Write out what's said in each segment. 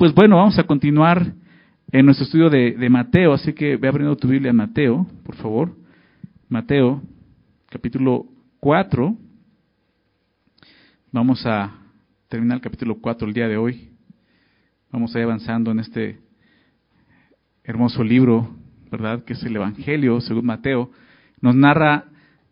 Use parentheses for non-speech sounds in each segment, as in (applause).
pues bueno, vamos a continuar en nuestro estudio de, Mateo, así que ve abriendo tu Biblia en Mateo, por favor. Mateo, capítulo 4. Vamos a terminar el capítulo 4 el día de hoy. Vamos a ir avanzando en este hermoso libro, ¿verdad? Que es el Evangelio, según Mateo. Nos narra,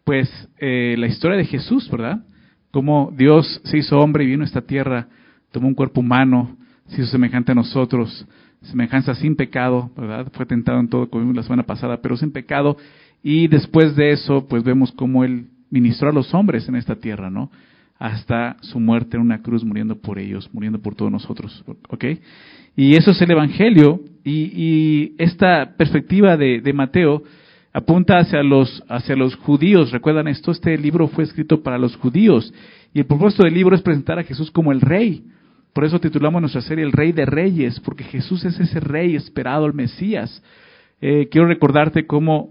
pues, eh, la historia de Jesús, ¿verdad? Cómo Dios se hizo hombre y vino a esta tierra, tomó un cuerpo humano, se hizo semejante a nosotros, semejanza sin pecado, ¿verdad? Fue tentado en todo, como vimos la semana pasada, pero sin pecado. Y después de eso, pues vemos cómo Él ministró a los hombres en esta tierra, ¿no? hasta su muerte en una cruz, muriendo por ellos, muriendo por todos nosotros. ¿Ok? Y eso es el Evangelio, y, esta perspectiva de, Mateo apunta hacia los, hacia los judíos. ¿Recuerdan esto? Este libro fue escrito para los judíos, y el propósito del libro es presentar a Jesús como el Rey. Por eso titulamos nuestra serie El Rey de Reyes, porque Jesús es ese Rey esperado, el Mesías. Eh, quiero recordarte cómo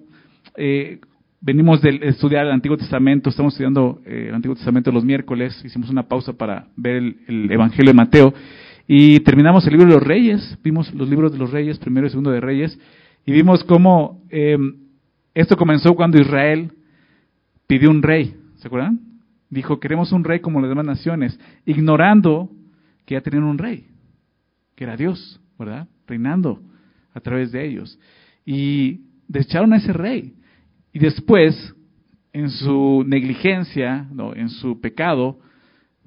eh, Venimos de estudiar el Antiguo Testamento, estamos estudiando eh, el Antiguo Testamento los miércoles, hicimos una pausa para ver el, Evangelio de Mateo. Y terminamos el libro de los Reyes, vimos los libros de los Reyes, primero y segundo de Reyes, y vimos cómo em, esto comenzó cuando Israel pidió un rey, ¿se acuerdan? Dijo, queremos un rey como las demás naciones, ignorando que ya tenían un rey, que era Dios, ¿verdad? Reinando a través de ellos. Y desecharon a ese rey. Y después, en su negligencia, no, en su pecado,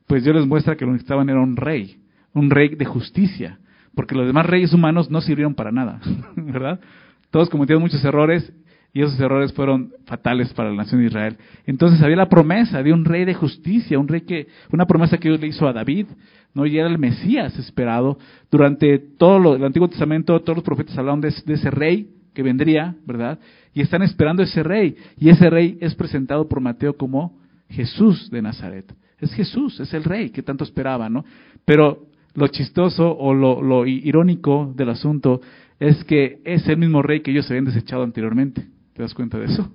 pues Dios les muestra que lo que necesitaban era un rey, un rey de justicia, porque los demás reyes humanos no sirvieron para nada, (laughs) ¿verdad? Todos cometieron muchos errores y esos errores fueron fatales para la nación de Israel. Entonces había la promesa de un rey de justicia, un rey que, una promesa que Dios le hizo a David, ¿no? Y era el Mesías esperado. Durante todo el Antiguo Testamento, todos los profetas hablaban de ese rey que vendría, ¿verdad? Y están esperando ese rey. Y ese rey es presentado por Mateo como Jesús de Nazaret. Es Jesús, es el rey que tanto esperaba, ¿no? Pero lo chistoso o lo, irónico del asunto es que es el mismo rey que ellos habían desechado anteriormente. ¿Te das cuenta de eso?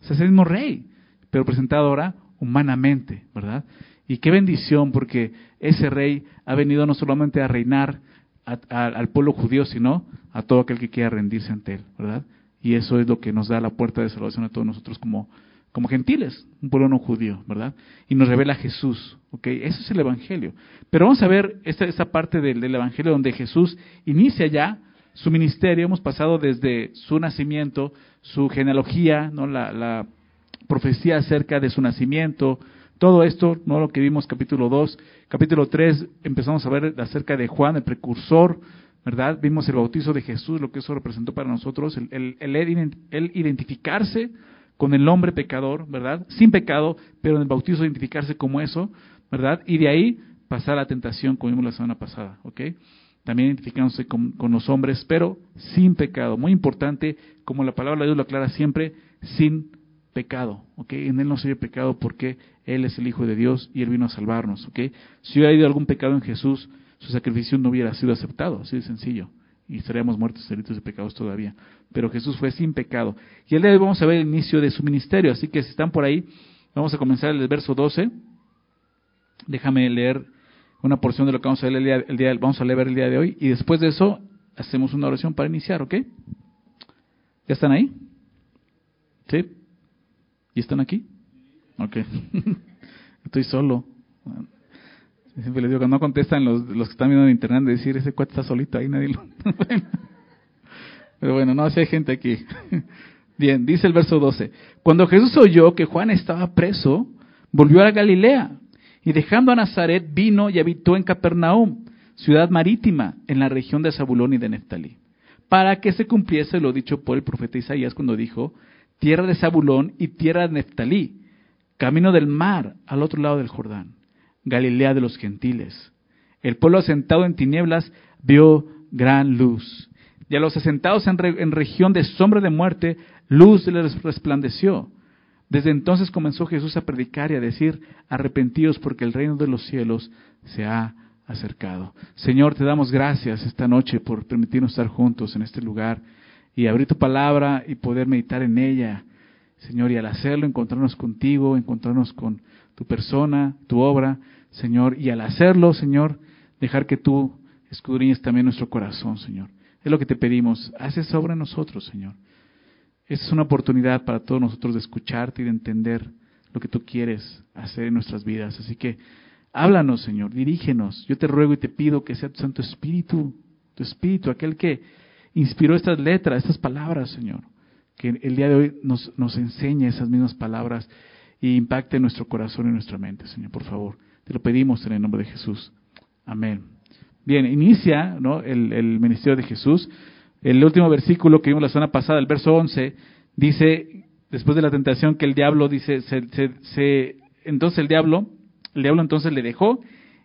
Es el mismo rey, pero presentado ahora humanamente, ¿verdad? Y qué bendición, porque ese rey ha venido no solamente a reinar al pueblo judío, sino a todo aquel que quiera rendirse ante él, ¿verdad? Y eso es lo que nos da la puerta de salvación a todos nosotros como, como gentiles, un pueblo no judío, ¿verdad? Y nos revela Jesús, ¿ok? Eso es el Evangelio. Pero vamos a ver esta, esta parte del Evangelio donde Jesús inicia ya su ministerio. Hemos pasado desde su nacimiento, su genealogía, ¿no? La, la profecía acerca de su nacimiento, todo esto, no lo que vimos capítulo 2, capítulo 3 empezamos a ver acerca de Juan, el precursor, ¿verdad? Vimos el bautizo de Jesús, lo que eso representó para nosotros, el, el, identificarse con el hombre pecador, ¿verdad? Sin pecado, pero en el bautizo identificarse como eso, ¿verdad? Y de ahí pasar a la tentación, como vimos la semana pasada, ¿ok? También identificándose con, los hombres, pero sin pecado. Muy importante, como la palabra de Dios lo aclara siempre, sin pecado, ¿ok? En Él no se ve pecado porque Él es el Hijo de Dios y Él vino a salvarnos, ¿ok? Si hubiera habido algún pecado en Jesús, su sacrificio no hubiera sido aceptado, así de sencillo, y estaríamos muertos delitos de pecados todavía. Pero Jesús fue sin pecado. Y el día de hoy vamos a ver el inicio de su ministerio, así que si están por ahí, vamos a comenzar el verso 12. Déjame leer una porción de lo que vamos a leer el día, vamos a leer el día de hoy, y después de eso hacemos una oración para iniciar, ¿ok? ¿Ya están ahí? ¿Sí? ¿Y están aquí? Ok. (laughs) Estoy solo. Siempre les digo que no contestan los, los que están viendo en internet de decir, ese cuate está solito ahí, nadie lo... (laughs) Pero bueno, no, si hay gente aquí. (laughs) Bien, dice el verso 12. Cuando Jesús oyó que Juan estaba preso, volvió a Galilea y dejando a Nazaret vino y habitó en Capernaum, ciudad marítima, en la región de Zabulón y de Neftalí, para que se cumpliese lo dicho por el profeta Isaías cuando dijo, tierra de Zabulón y tierra de Neftalí, camino del mar al otro lado del Jordán Galilea de los gentiles. El pueblo asentado en tinieblas vio gran luz. Y a los asentados en, región de sombra de muerte, luz les resplandeció. Desde entonces comenzó Jesús a predicar y a decir, arrepentidos porque el reino de los cielos se ha acercado. Señor, te damos gracias esta noche por permitirnos estar juntos en este lugar y abrir tu palabra y poder meditar en ella. Señor, y al hacerlo encontrarnos contigo, encontrarnos con tu persona, tu obra, Señor, y al hacerlo, Señor, dejar que tú, escudriñes también nuestro corazón, Señor. Es lo que te pedimos. Haz esa obra en nosotros, Señor. Esa es una oportunidad para todos nosotros de escucharte y de entender lo que tú quieres hacer en nuestras vidas. Así que háblanos, Señor, dirígenos. Yo te ruego y te pido que sea tu Santo Espíritu, tu Espíritu, aquel que inspiró estas letras, estas palabras, Señor. Que el día de hoy nos, nos enseñe esas mismas palabras y impacte nuestro corazón y nuestra mente, Señor, por favor. Te lo pedimos en el nombre de Jesús. Amén. Bien, inicia ¿no? el, el ministerio de Jesús. El último versículo que vimos la semana pasada, el verso 11, dice, después de la tentación, que el diablo dice, se, se, entonces el diablo, el diablo entonces le dejó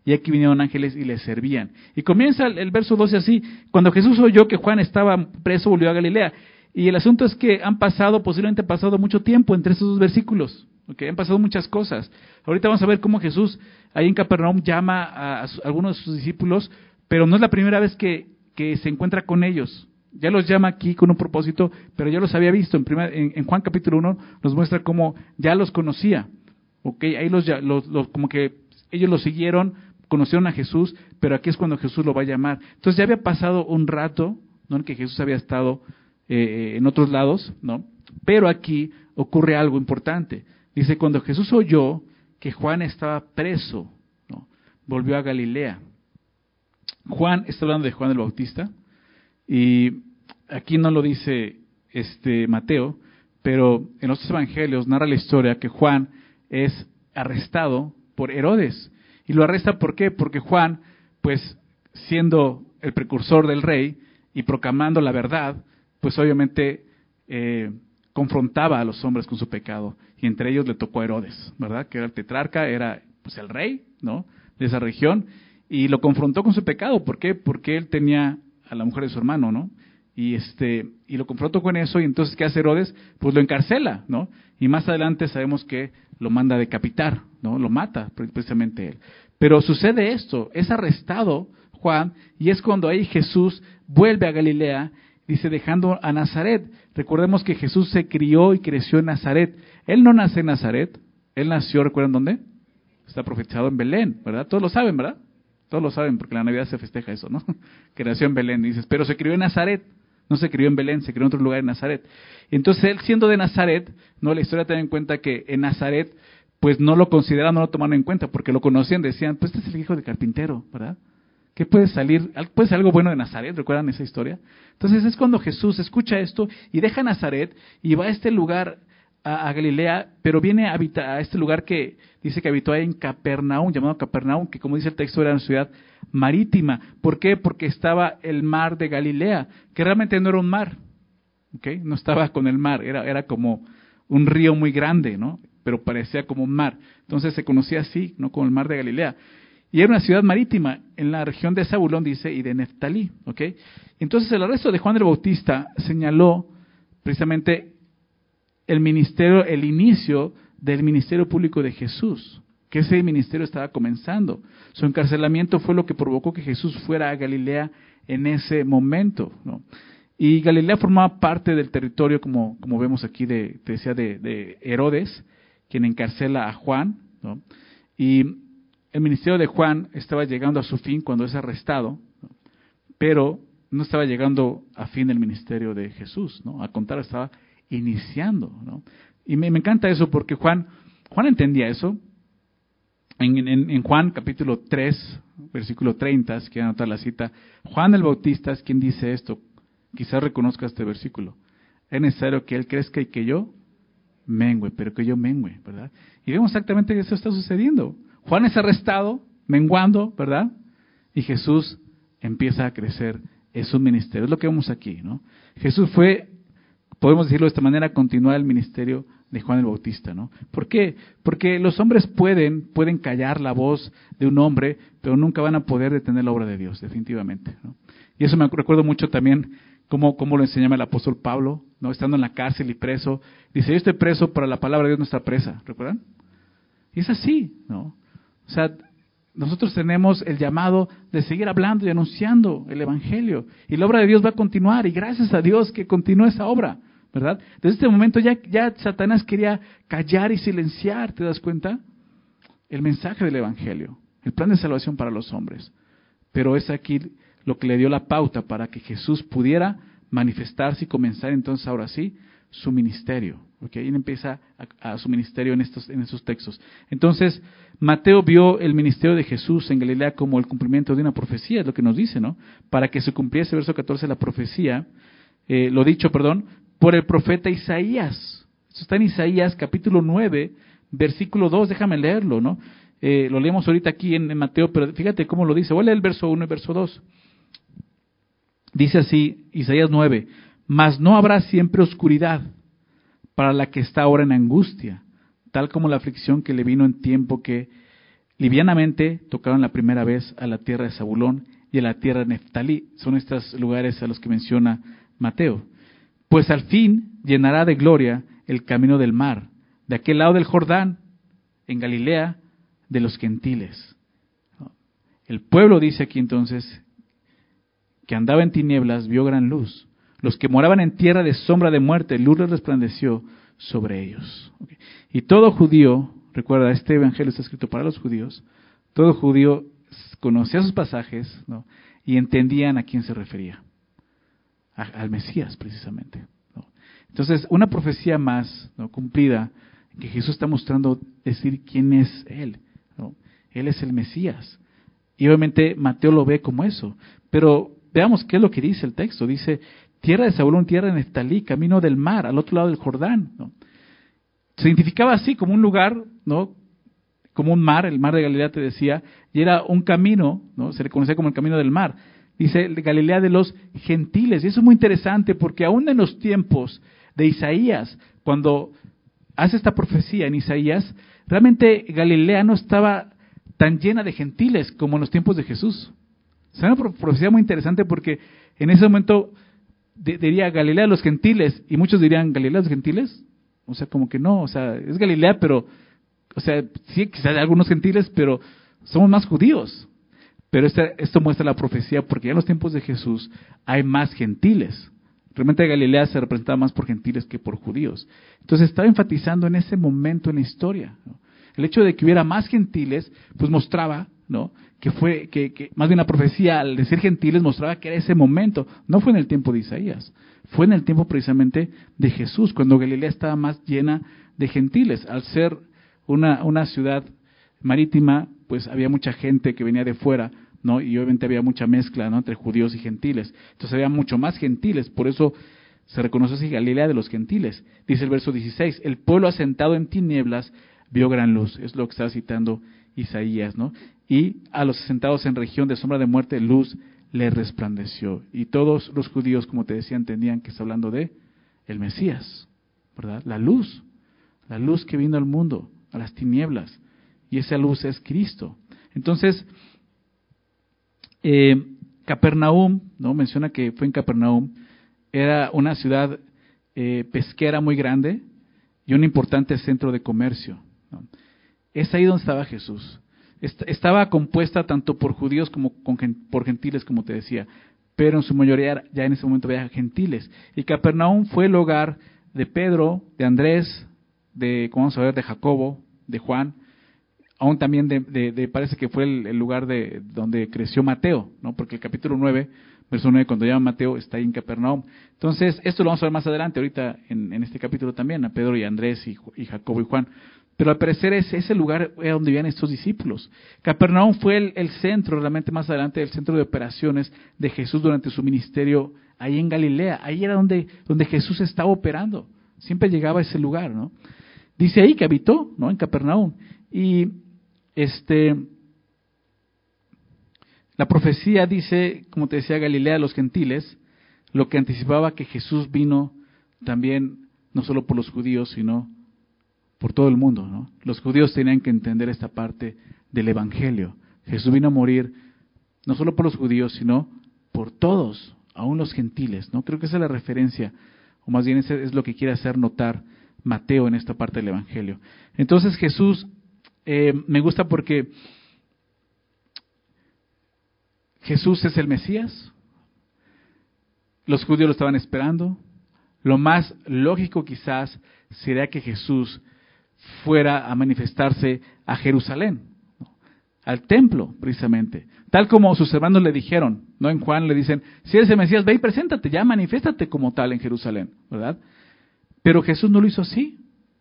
y aquí vinieron ángeles y le servían. Y comienza el, verso 12 así, cuando Jesús oyó que Juan estaba preso, volvió a Galilea. Y el asunto es que han pasado, posiblemente ha pasado mucho tiempo entre esos dos versículos. Okay, han pasado muchas cosas. Ahorita vamos a ver cómo Jesús ahí en Capernaum llama a, algunos de sus discípulos, pero no es la primera vez que, se encuentra con ellos. Ya los llama aquí con un propósito, pero ya los había visto. En, en, Juan capítulo 1 nos muestra cómo ya los conocía. Okay, ahí los, los, los, como que ellos lo siguieron, conocieron a Jesús, pero aquí es cuando Jesús lo va a llamar. Entonces ya había pasado un rato, ¿no? En que Jesús había estado eh, en otros lados, ¿no? Pero aquí ocurre algo importante. Dice, cuando Jesús oyó que Juan estaba preso, volvió a Galilea. Juan, está hablando de Juan el Bautista, y aquí no lo dice este Mateo, pero en los evangelios narra la historia que Juan es arrestado por Herodes. Y lo arresta ¿por qué? Porque Juan, pues siendo el precursor del rey y proclamando la verdad, pues obviamente eh, confrontaba a los hombres con su pecado y entre ellos le tocó a Herodes, ¿verdad? Que era el tetrarca, era pues el rey, ¿no? De esa región y lo confrontó con su pecado, ¿por qué? Porque él tenía a la mujer de su hermano, ¿no? Y este y lo confrontó con eso y entonces qué hace Herodes? Pues lo encarcela, ¿no? Y más adelante sabemos que lo manda a decapitar, ¿no? Lo mata precisamente él. Pero sucede esto, es arrestado Juan y es cuando ahí Jesús vuelve a Galilea dice dejando a Nazaret. Recordemos que Jesús se crió y creció en Nazaret. Él no nace en Nazaret, él nació, ¿recuerdan dónde? Está profetizado en Belén, ¿verdad? Todos lo saben, ¿verdad? Todos lo saben porque la Navidad se festeja eso, ¿no? (laughs) que nació en Belén, dices, pero se crió en Nazaret. No se crió en Belén, se crió en otro lugar en Nazaret. Entonces él siendo de Nazaret, no la historia tiene en cuenta que en Nazaret pues no lo consideraban, no lo tomaron en cuenta porque lo conocían, decían, pues este es el hijo de carpintero, ¿verdad? ¿Qué puede salir? ¿Puede ser algo bueno de Nazaret? ¿Recuerdan esa historia? Entonces es cuando Jesús escucha esto y deja Nazaret y va a este lugar, a, Galilea, pero viene a, a este lugar que dice que habitó en Capernaum, llamado Capernaum, que como dice el texto era una ciudad marítima. ¿Por qué? Porque estaba el mar de Galilea, que realmente no era un mar, ¿okay? no estaba con el mar, era, era como un río muy grande, ¿no? pero parecía como un mar. Entonces se conocía así, ¿no? como el mar de Galilea. Y era una ciudad marítima en la región de Zabulón, dice, y de Neftalí. ¿ok? Entonces el arresto de Juan el Bautista señaló precisamente el ministerio, el inicio del ministerio público de Jesús, que ese ministerio estaba comenzando. Su encarcelamiento fue lo que provocó que Jesús fuera a Galilea en ese momento. Y Galilea formaba parte del territorio, como, como vemos aquí, de, te decía, de, de Herodes, quien encarcela a Juan. ¿no? Y el ministerio de Juan estaba llegando a su fin cuando es arrestado, pero no estaba llegando a fin el ministerio de Jesús, ¿no? A contar, estaba iniciando, ¿no? Y me, encanta eso porque Juan, Juan entendía eso. En, Juan capítulo 3, versículo 30, si quieren anotar la cita, Juan el Bautista es quien dice esto. Quizás reconozca este versículo. Es necesario que él crezca y que yo mengue, pero que yo mengue, ¿verdad? Y vemos exactamente que eso está sucediendo. Juan es arrestado, menguando, ¿verdad? Y Jesús empieza a crecer en su ministerio. Es lo que vemos aquí, ¿no? Jesús fue, podemos decirlo de esta manera, continuar el ministerio de Juan el Bautista, ¿no? ¿Por qué? Porque los hombres pueden, pueden callar la voz de un hombre, pero nunca van a poder detener la obra de Dios, definitivamente, ¿no? Y eso me recuerdo mucho también cómo, cómo lo enseñaba el apóstol Pablo, ¿no? Estando en la cárcel y preso. Dice, yo estoy preso, para la palabra de Dios no está presa, ¿recuerdan? Y es así, ¿no? O sea, nosotros tenemos el llamado de seguir hablando y anunciando el Evangelio. Y la obra de Dios va a continuar. Y gracias a Dios que continúa esa obra, ¿verdad? Desde este momento ya, ya Satanás quería callar y silenciar, ¿te das cuenta? El mensaje del Evangelio, el plan de salvación para los hombres. Pero es aquí lo que le dio la pauta para que Jesús pudiera manifestarse y comenzar entonces ahora sí su ministerio. Porque ahí empieza a, su ministerio en estos, en estos textos. Entonces, Mateo vio el ministerio de Jesús en Galilea como el cumplimiento de una profecía, es lo que nos dice, ¿no? Para que se cumpliese, verso 14, la profecía, eh, lo dicho, perdón, por el profeta Isaías. Esto está en Isaías capítulo 9, versículo 2, déjame leerlo, ¿no? Eh, lo leemos ahorita aquí en, Mateo, pero fíjate cómo lo dice. Voy a leer el verso 1 y verso 2. Dice así, Isaías 9, mas no habrá siempre oscuridad para la que está ahora en angustia, tal como la aflicción que le vino en tiempo que livianamente tocaron la primera vez a la tierra de Zabulón y a la tierra de Neftalí. Son estos lugares a los que menciona Mateo. Pues al fin llenará de gloria el camino del mar, de aquel lado del Jordán, en Galilea, de los gentiles. El pueblo dice aquí entonces que andaba en tinieblas vio gran luz. Los que moraban en tierra de sombra de muerte, luz les resplandeció sobre ellos. Y todo judío, recuerda, este evangelio está escrito para los judíos, todo judío conocía sus pasajes y entendían a quién se refería, al Mesías precisamente. Entonces, una profecía más ¿no? cumplida que Jesús está mostrando decir quién es Él. Él es el Mesías. Y obviamente Mateo lo ve como eso. Pero veamos qué es lo que dice el texto. Dice, tierra de Zabulón, tierra de Neftalí, camino del mar, al otro lado del Jordán. Se identificaba así como un lugar, ¿no? Como un mar, el mar de Galilea te decía, y era un camino, ¿no? Se le conocía como el camino del mar. Dice Galilea de los gentiles. Y eso es muy interesante porque aún en los tiempos de Isaías, cuando hace esta profecía en Isaías, realmente Galilea no estaba tan llena de gentiles como en los tiempos de Jesús. Es una profecía muy interesante porque en ese momento diría Galilea de los gentiles y muchos dirían Galilea de los gentiles. O sea, como que no, o sea, es Galilea, pero, o sea, sí, quizás hay algunos gentiles, pero somos más judíos. Pero este, esto muestra la profecía porque ya en los tiempos de Jesús hay más gentiles. Realmente Galilea se representaba más por gentiles que por judíos. Entonces estaba enfatizando en ese momento en la historia. El hecho de que hubiera más gentiles, pues mostraba, ¿no? Que fue, que, más bien la profecía al decir gentiles mostraba que era ese momento. No fue en el tiempo de Isaías, fue en el tiempo precisamente de Jesús, cuando Galilea estaba más llena de gentiles. Al ser una ciudad marítima, pues había mucha gente que venía de fuera, ¿no? Y obviamente había mucha mezcla, ¿no? Entre judíos y gentiles. Entonces había mucho más gentiles, por eso se reconoce así Galilea de los gentiles. Dice el verso 16, el pueblo asentado en tinieblas vio gran luz. Es lo que está citando Isaías, ¿no? Y a los asentados en región de sombra de muerte, luz le resplandeció. Y todos los judíos, como te decía, entendían que está hablando de el Mesías, ¿verdad? La luz, la luz que vino al mundo, a las tinieblas. Y esa luz es Cristo. Entonces, eh, Capernaum, ¿no? Menciona que fue en Capernaum, era una ciudad eh, pesquera muy grande y un importante centro de comercio. Es ahí donde estaba Jesús. Estaba compuesta tanto por judíos como por gentiles, como te decía, pero en su mayoría ya en ese momento había gentiles. Y Capernaum fue el hogar de Pedro, de Andrés, de, como vamos a ver, de Jacobo, de Juan, aún también de, parece que fue el, lugar de donde creció Mateo, ¿no? Porque el capítulo 9, verso 9, cuando llama Mateo, está ahí en Capernaum. Entonces, esto lo vamos a ver más adelante, ahorita en, este capítulo también, a Pedro y Andrés y, Jacobo y Juan. Pero al parecer es ese lugar donde vivían estos discípulos. Capernaum fue el, centro, realmente más adelante, el centro de operaciones de Jesús durante su ministerio ahí en Galilea. Ahí era donde, donde Jesús estaba operando. Siempre llegaba a ese lugar, ¿no? Dice ahí que habitó, ¿no? En Capernaum. Y este, la profecía dice, como te decía Galilea, a los gentiles, lo que anticipaba que Jesús vino también, no solo por los judíos, sino por todo el mundo. ¿no? Los judíos tenían que entender esta parte del Evangelio. Jesús vino a morir no solo por los judíos, sino por todos, aún los gentiles. ¿no? Creo que esa es la referencia, o más bien es lo que quiere hacer notar Mateo en esta parte del Evangelio. Entonces Jesús eh, me gusta porque Jesús es el Mesías, los judíos lo estaban esperando, lo más lógico quizás sería que Jesús fuera a manifestarse a Jerusalén. al templo, precisamente. Tal como sus hermanos le dijeron, ¿no? En Juan le dicen, si eres el Mesías, ve y preséntate, ya manifiéstate como tal en Jerusalén, ¿verdad? Pero Jesús no lo hizo así.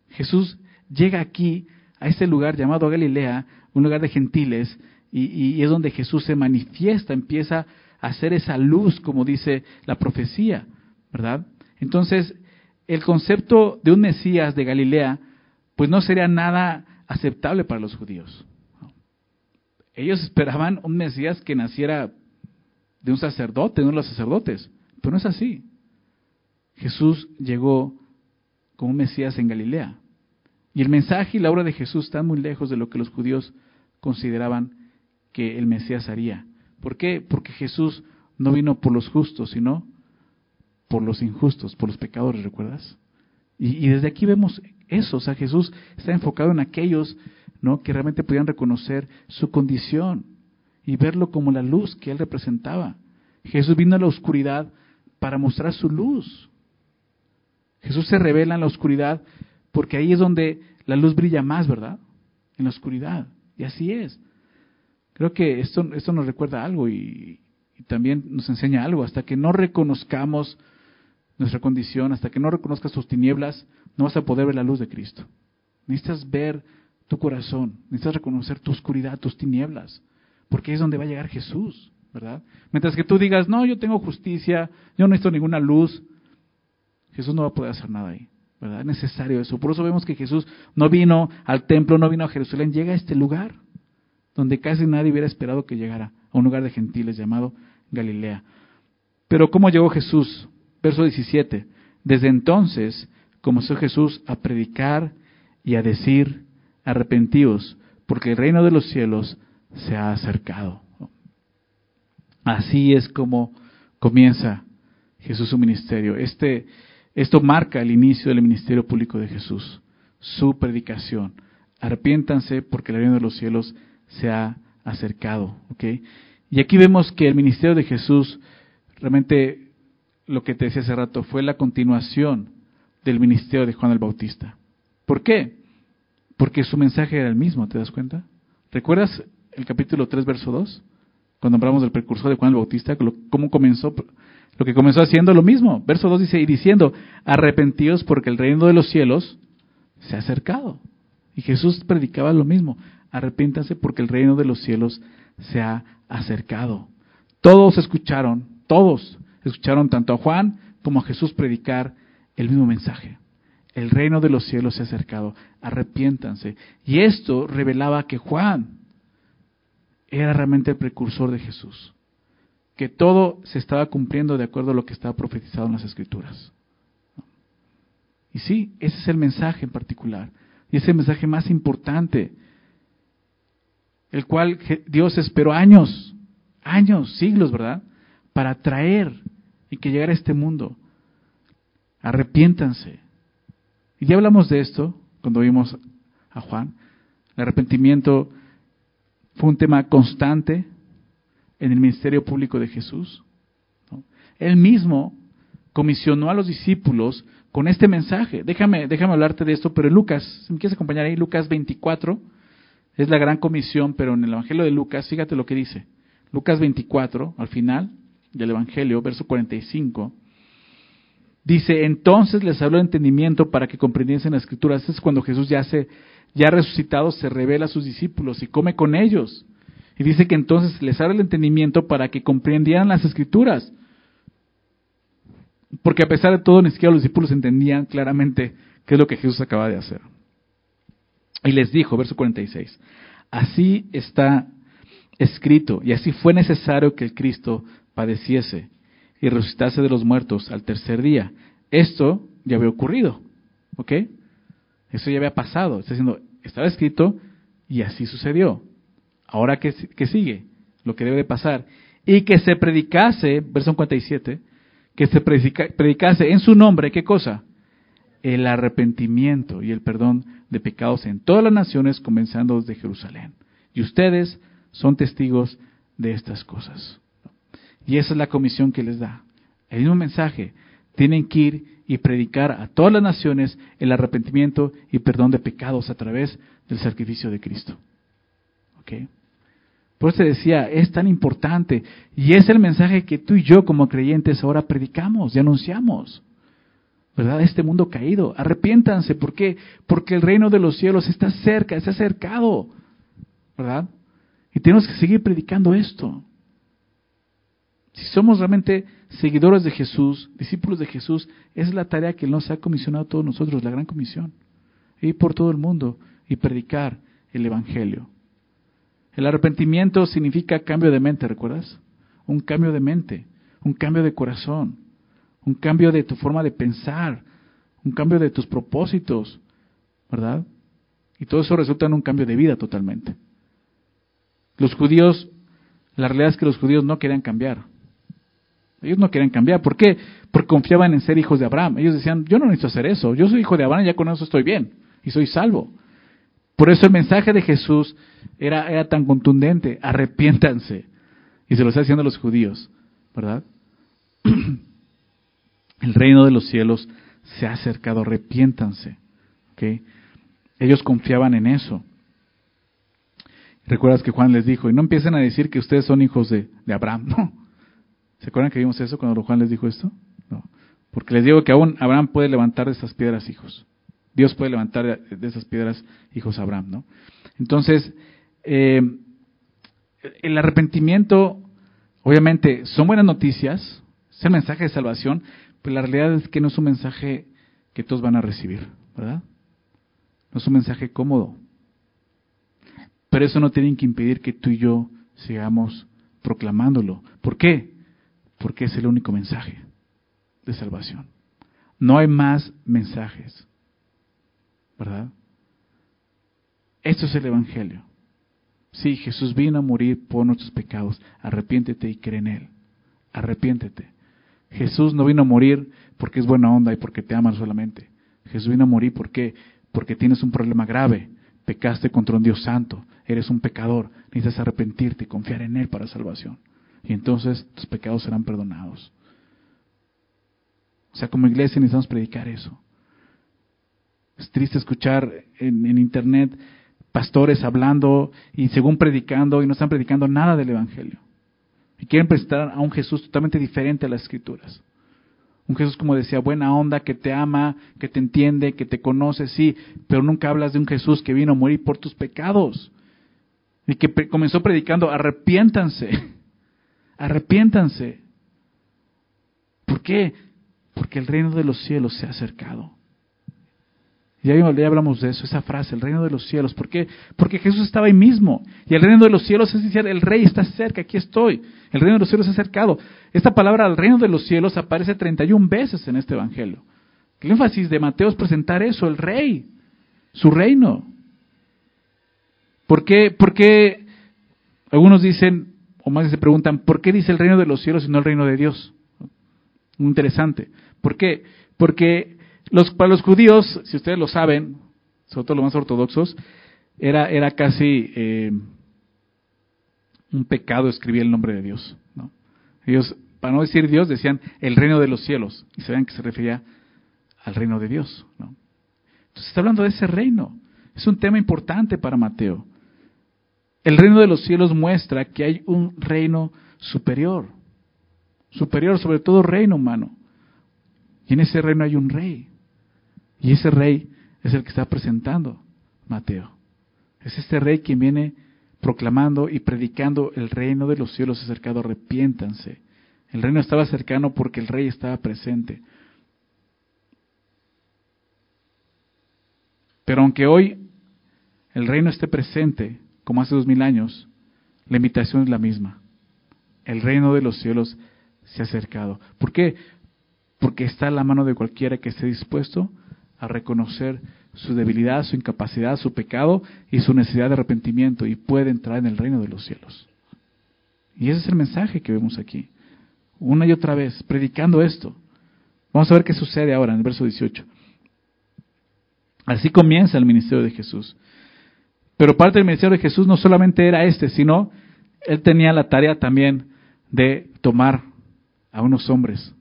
Jesús llega aquí, a este lugar llamado Galilea, un lugar de gentiles, y, y es donde Jesús se manifiesta, empieza a hacer esa luz, como dice la profecía, ¿verdad? Entonces, el concepto de un Mesías de Galilea, pues no sería nada aceptable para los judíos. Ellos esperaban un Mesías que naciera de un sacerdote, de uno de los sacerdotes, pero no es así. Jesús llegó como un Mesías en Galilea. Y el mensaje y la obra de Jesús están muy lejos de lo que los judíos consideraban que el Mesías haría. ¿Por qué? Porque Jesús no vino por los justos, sino por los injustos, por los pecadores, ¿recuerdas? Y, desde aquí vemos eso, o sea, Jesús está enfocado en aquellos ¿no? que realmente podían reconocer su condición y verlo como la luz que él representaba. Jesús vino a la oscuridad para mostrar su luz. Jesús se revela en la oscuridad porque ahí es donde la luz brilla más, ¿verdad? En la oscuridad. Y así es. Creo que esto, esto nos recuerda algo y, también nos enseña algo. Hasta que no reconozcamos nuestra condición, hasta que no reconozcas tus tinieblas, no vas a poder ver la luz de Cristo. Necesitas ver tu corazón, necesitas reconocer tu oscuridad, tus tinieblas, porque es donde va a llegar Jesús, ¿verdad? Mientras que tú digas, no, yo tengo justicia, yo no necesito ninguna luz, Jesús no va a poder hacer nada ahí, Es necesario eso. Por eso vemos que Jesús no vino al templo, no vino a Jerusalén, llega a este lugar, donde casi nadie hubiera esperado que llegara, a un lugar de gentiles llamado Galilea. Pero ¿cómo llegó Jesús? Verso 17. Desde entonces comenzó Jesús a predicar y a decir, arrepentíos, porque el reino de los cielos se ha acercado. Así es como comienza Jesús su ministerio. Este, esto marca el inicio del ministerio público de Jesús, su predicación. Arrepiéntanse porque el reino de los cielos se ha acercado. Y aquí vemos que el ministerio de Jesús realmente lo que te decía hace rato, fue la continuación del ministerio de Juan el Bautista. ¿Por qué? Porque su mensaje era el mismo, ¿te das cuenta? ¿Recuerdas el capítulo 3, verso 2? Cuando hablamos del precursor de Juan el Bautista, cómo comenzó, lo que comenzó haciendo lo mismo. Verso 2 dice, y diciendo, arrepentidos porque el reino de los cielos se ha acercado. Y Jesús predicaba lo mismo, arrepiéntanse porque el reino de los cielos se ha acercado. Todos escucharon, todos escucharon tanto a Juan como a Jesús predicar el mismo mensaje. El reino de los cielos se ha acercado, arrepiéntanse. Y esto revelaba que Juan era realmente el precursor de Jesús, que todo se estaba cumpliendo de acuerdo a lo que estaba profetizado en las Escrituras. Y sí, ese es el mensaje en particular, y es el mensaje más importante, el cual Dios esperó años, años, siglos, ¿verdad? Para traer y que llegara a este mundo. Arrepiéntanse. Y ya hablamos de esto cuando vimos a Juan. El arrepentimiento fue un tema constante en el ministerio público de Jesús. Él mismo comisionó a los discípulos con este mensaje. Déjame, déjame hablarte de esto, pero Lucas, si me quieres acompañar ahí, Lucas 24, es la gran comisión, pero en el Evangelio de Lucas, fíjate lo que dice. Lucas 24, al final, del Evangelio, verso 45, dice, entonces les habló entendimiento para que comprendiesen las escrituras. es cuando Jesús ya, se, ya resucitado se revela a sus discípulos y come con ellos. Y dice que entonces les abre el entendimiento para que comprendieran las escrituras. Porque a pesar de todo, ni siquiera los discípulos entendían claramente qué es lo que Jesús acaba de hacer. Y les dijo, verso 46, así está escrito, y así fue necesario que el Cristo padeciese y resucitase de los muertos al tercer día. Esto ya había ocurrido, ¿ok? Eso ya había pasado. Está diciendo, estaba escrito y así sucedió. Ahora, ¿qué, sigue? Lo que debe de pasar. Y que se predicase, verso 57, que se predicase en su nombre, ¿qué cosa? El arrepentimiento y el perdón de pecados en todas las naciones, comenzando desde Jerusalén. Y ustedes son testigos de estas cosas. Y esa es la comisión que les da. El mismo mensaje. Tienen que ir y predicar a todas las naciones el arrepentimiento y perdón de pecados a través del sacrificio de Cristo. ¿Ok? Por eso decía, es tan importante. Y es el mensaje que tú y yo como creyentes ahora predicamos y anunciamos. ¿Verdad? Este mundo caído. Arrepiéntanse. ¿Por qué? Porque el reino de los cielos está cerca, está acercado. ¿Verdad? Y tenemos que seguir predicando esto. Si somos realmente seguidores de Jesús, discípulos de Jesús, es la tarea que nos ha comisionado a todos nosotros, la gran comisión. Ir por todo el mundo y predicar el Evangelio. El arrepentimiento significa cambio de mente, ¿recuerdas? Un cambio de mente, un cambio de corazón, un cambio de tu forma de pensar, un cambio de tus propósitos, ¿verdad? Y todo eso resulta en un cambio de vida totalmente. Los judíos, la realidad es que los judíos no querían cambiar. Ellos no querían cambiar. ¿Por qué? Porque confiaban en ser hijos de Abraham. Ellos decían, yo no necesito hacer eso. Yo soy hijo de Abraham ya con eso estoy bien. Y soy salvo. Por eso el mensaje de Jesús era, era tan contundente. Arrepiéntanse. Y se lo está haciendo a los judíos. ¿Verdad? (clears throat) El reino de los cielos se ha acercado. Arrepiéntanse. ¿Okay? Ellos confiaban en eso. Recuerdas que Juan les dijo, y no empiecen a decir que ustedes son hijos de, de Abraham. (laughs) No, ¿Se acuerdan que vimos eso cuando Juan les dijo esto? No. Porque les digo que aún Abraham puede levantar de esas piedras hijos. Dios puede levantar de esas piedras hijos a Abraham, ¿no? Entonces, eh, el arrepentimiento, obviamente, son buenas noticias, es el mensaje de salvación, pero la realidad es que no es un mensaje que todos van a recibir, ¿verdad? No es un mensaje cómodo. Pero eso no tiene que impedir que tú y yo sigamos proclamándolo. ¿Por qué? porque es el único mensaje de salvación. No hay más mensajes, ¿verdad? Esto es el Evangelio. Sí, Jesús vino a morir por nuestros pecados. Arrepiéntete y cree en Él. Arrepiéntete. Jesús no vino a morir porque es buena onda y porque te aman solamente. Jesús vino a morir porque, porque tienes un problema grave. Pecaste contra un Dios santo. Eres un pecador. Necesitas arrepentirte y confiar en Él para salvación y entonces tus pecados serán perdonados. O sea, como iglesia necesitamos predicar eso. Es triste escuchar en, internet pastores hablando y según predicando y no están predicando nada del Evangelio. Y quieren presentar a un Jesús totalmente diferente a las Escrituras. Un Jesús, como decía, buena onda, que te ama, que te entiende, que te conoce, sí, pero nunca hablas de un Jesús que vino a morir por tus pecados. Y que comenzó predicando, arrepiéntanse. (laughs) Arrepiéntanse. ¿Por qué? Porque el reino de los cielos se ha acercado. Ya, ya hablamos de eso, esa frase, el reino de los cielos. ¿Por qué? Porque Jesús estaba ahí mismo. Y el reino de los cielos es decir, el rey está cerca, aquí estoy. El reino de los cielos se ha acercado. Esta palabra, el reino de los cielos, aparece 31 veces en este evangelio. El énfasis de Mateo es presentar eso, el rey, su reino. ¿Por qué? Porque algunos dicen, o más se preguntan, ¿por qué dice el reino de los cielos y no el reino de Dios? Muy interesante. ¿Por qué? Porque los, para los judíos, si ustedes lo saben, sobre todo los más ortodoxos, era, era casi eh, un pecado escribir el nombre de Dios. ¿no? Ellos, para no decir Dios, decían el reino de los cielos. Y sabían que se refería al reino de Dios. ¿no? Entonces está hablando de ese reino. Es un tema importante para Mateo. El reino de los cielos muestra que hay un reino superior, superior sobre todo reino humano. Y en ese reino hay un rey. Y ese rey es el que está presentando Mateo. Es este rey quien viene proclamando y predicando el reino de los cielos acercado, arrepiéntanse. El reino estaba cercano porque el rey estaba presente. Pero aunque hoy el reino esté presente, como hace dos mil años, la invitación es la misma. El reino de los cielos se ha acercado. ¿Por qué? Porque está a la mano de cualquiera que esté dispuesto a reconocer su debilidad, su incapacidad, su pecado y su necesidad de arrepentimiento y puede entrar en el reino de los cielos. Y ese es el mensaje que vemos aquí. Una y otra vez, predicando esto. Vamos a ver qué sucede ahora en el verso 18. Así comienza el ministerio de Jesús. Pero parte del ministerio de Jesús no solamente era este, sino él tenía la tarea también de tomar a unos hombres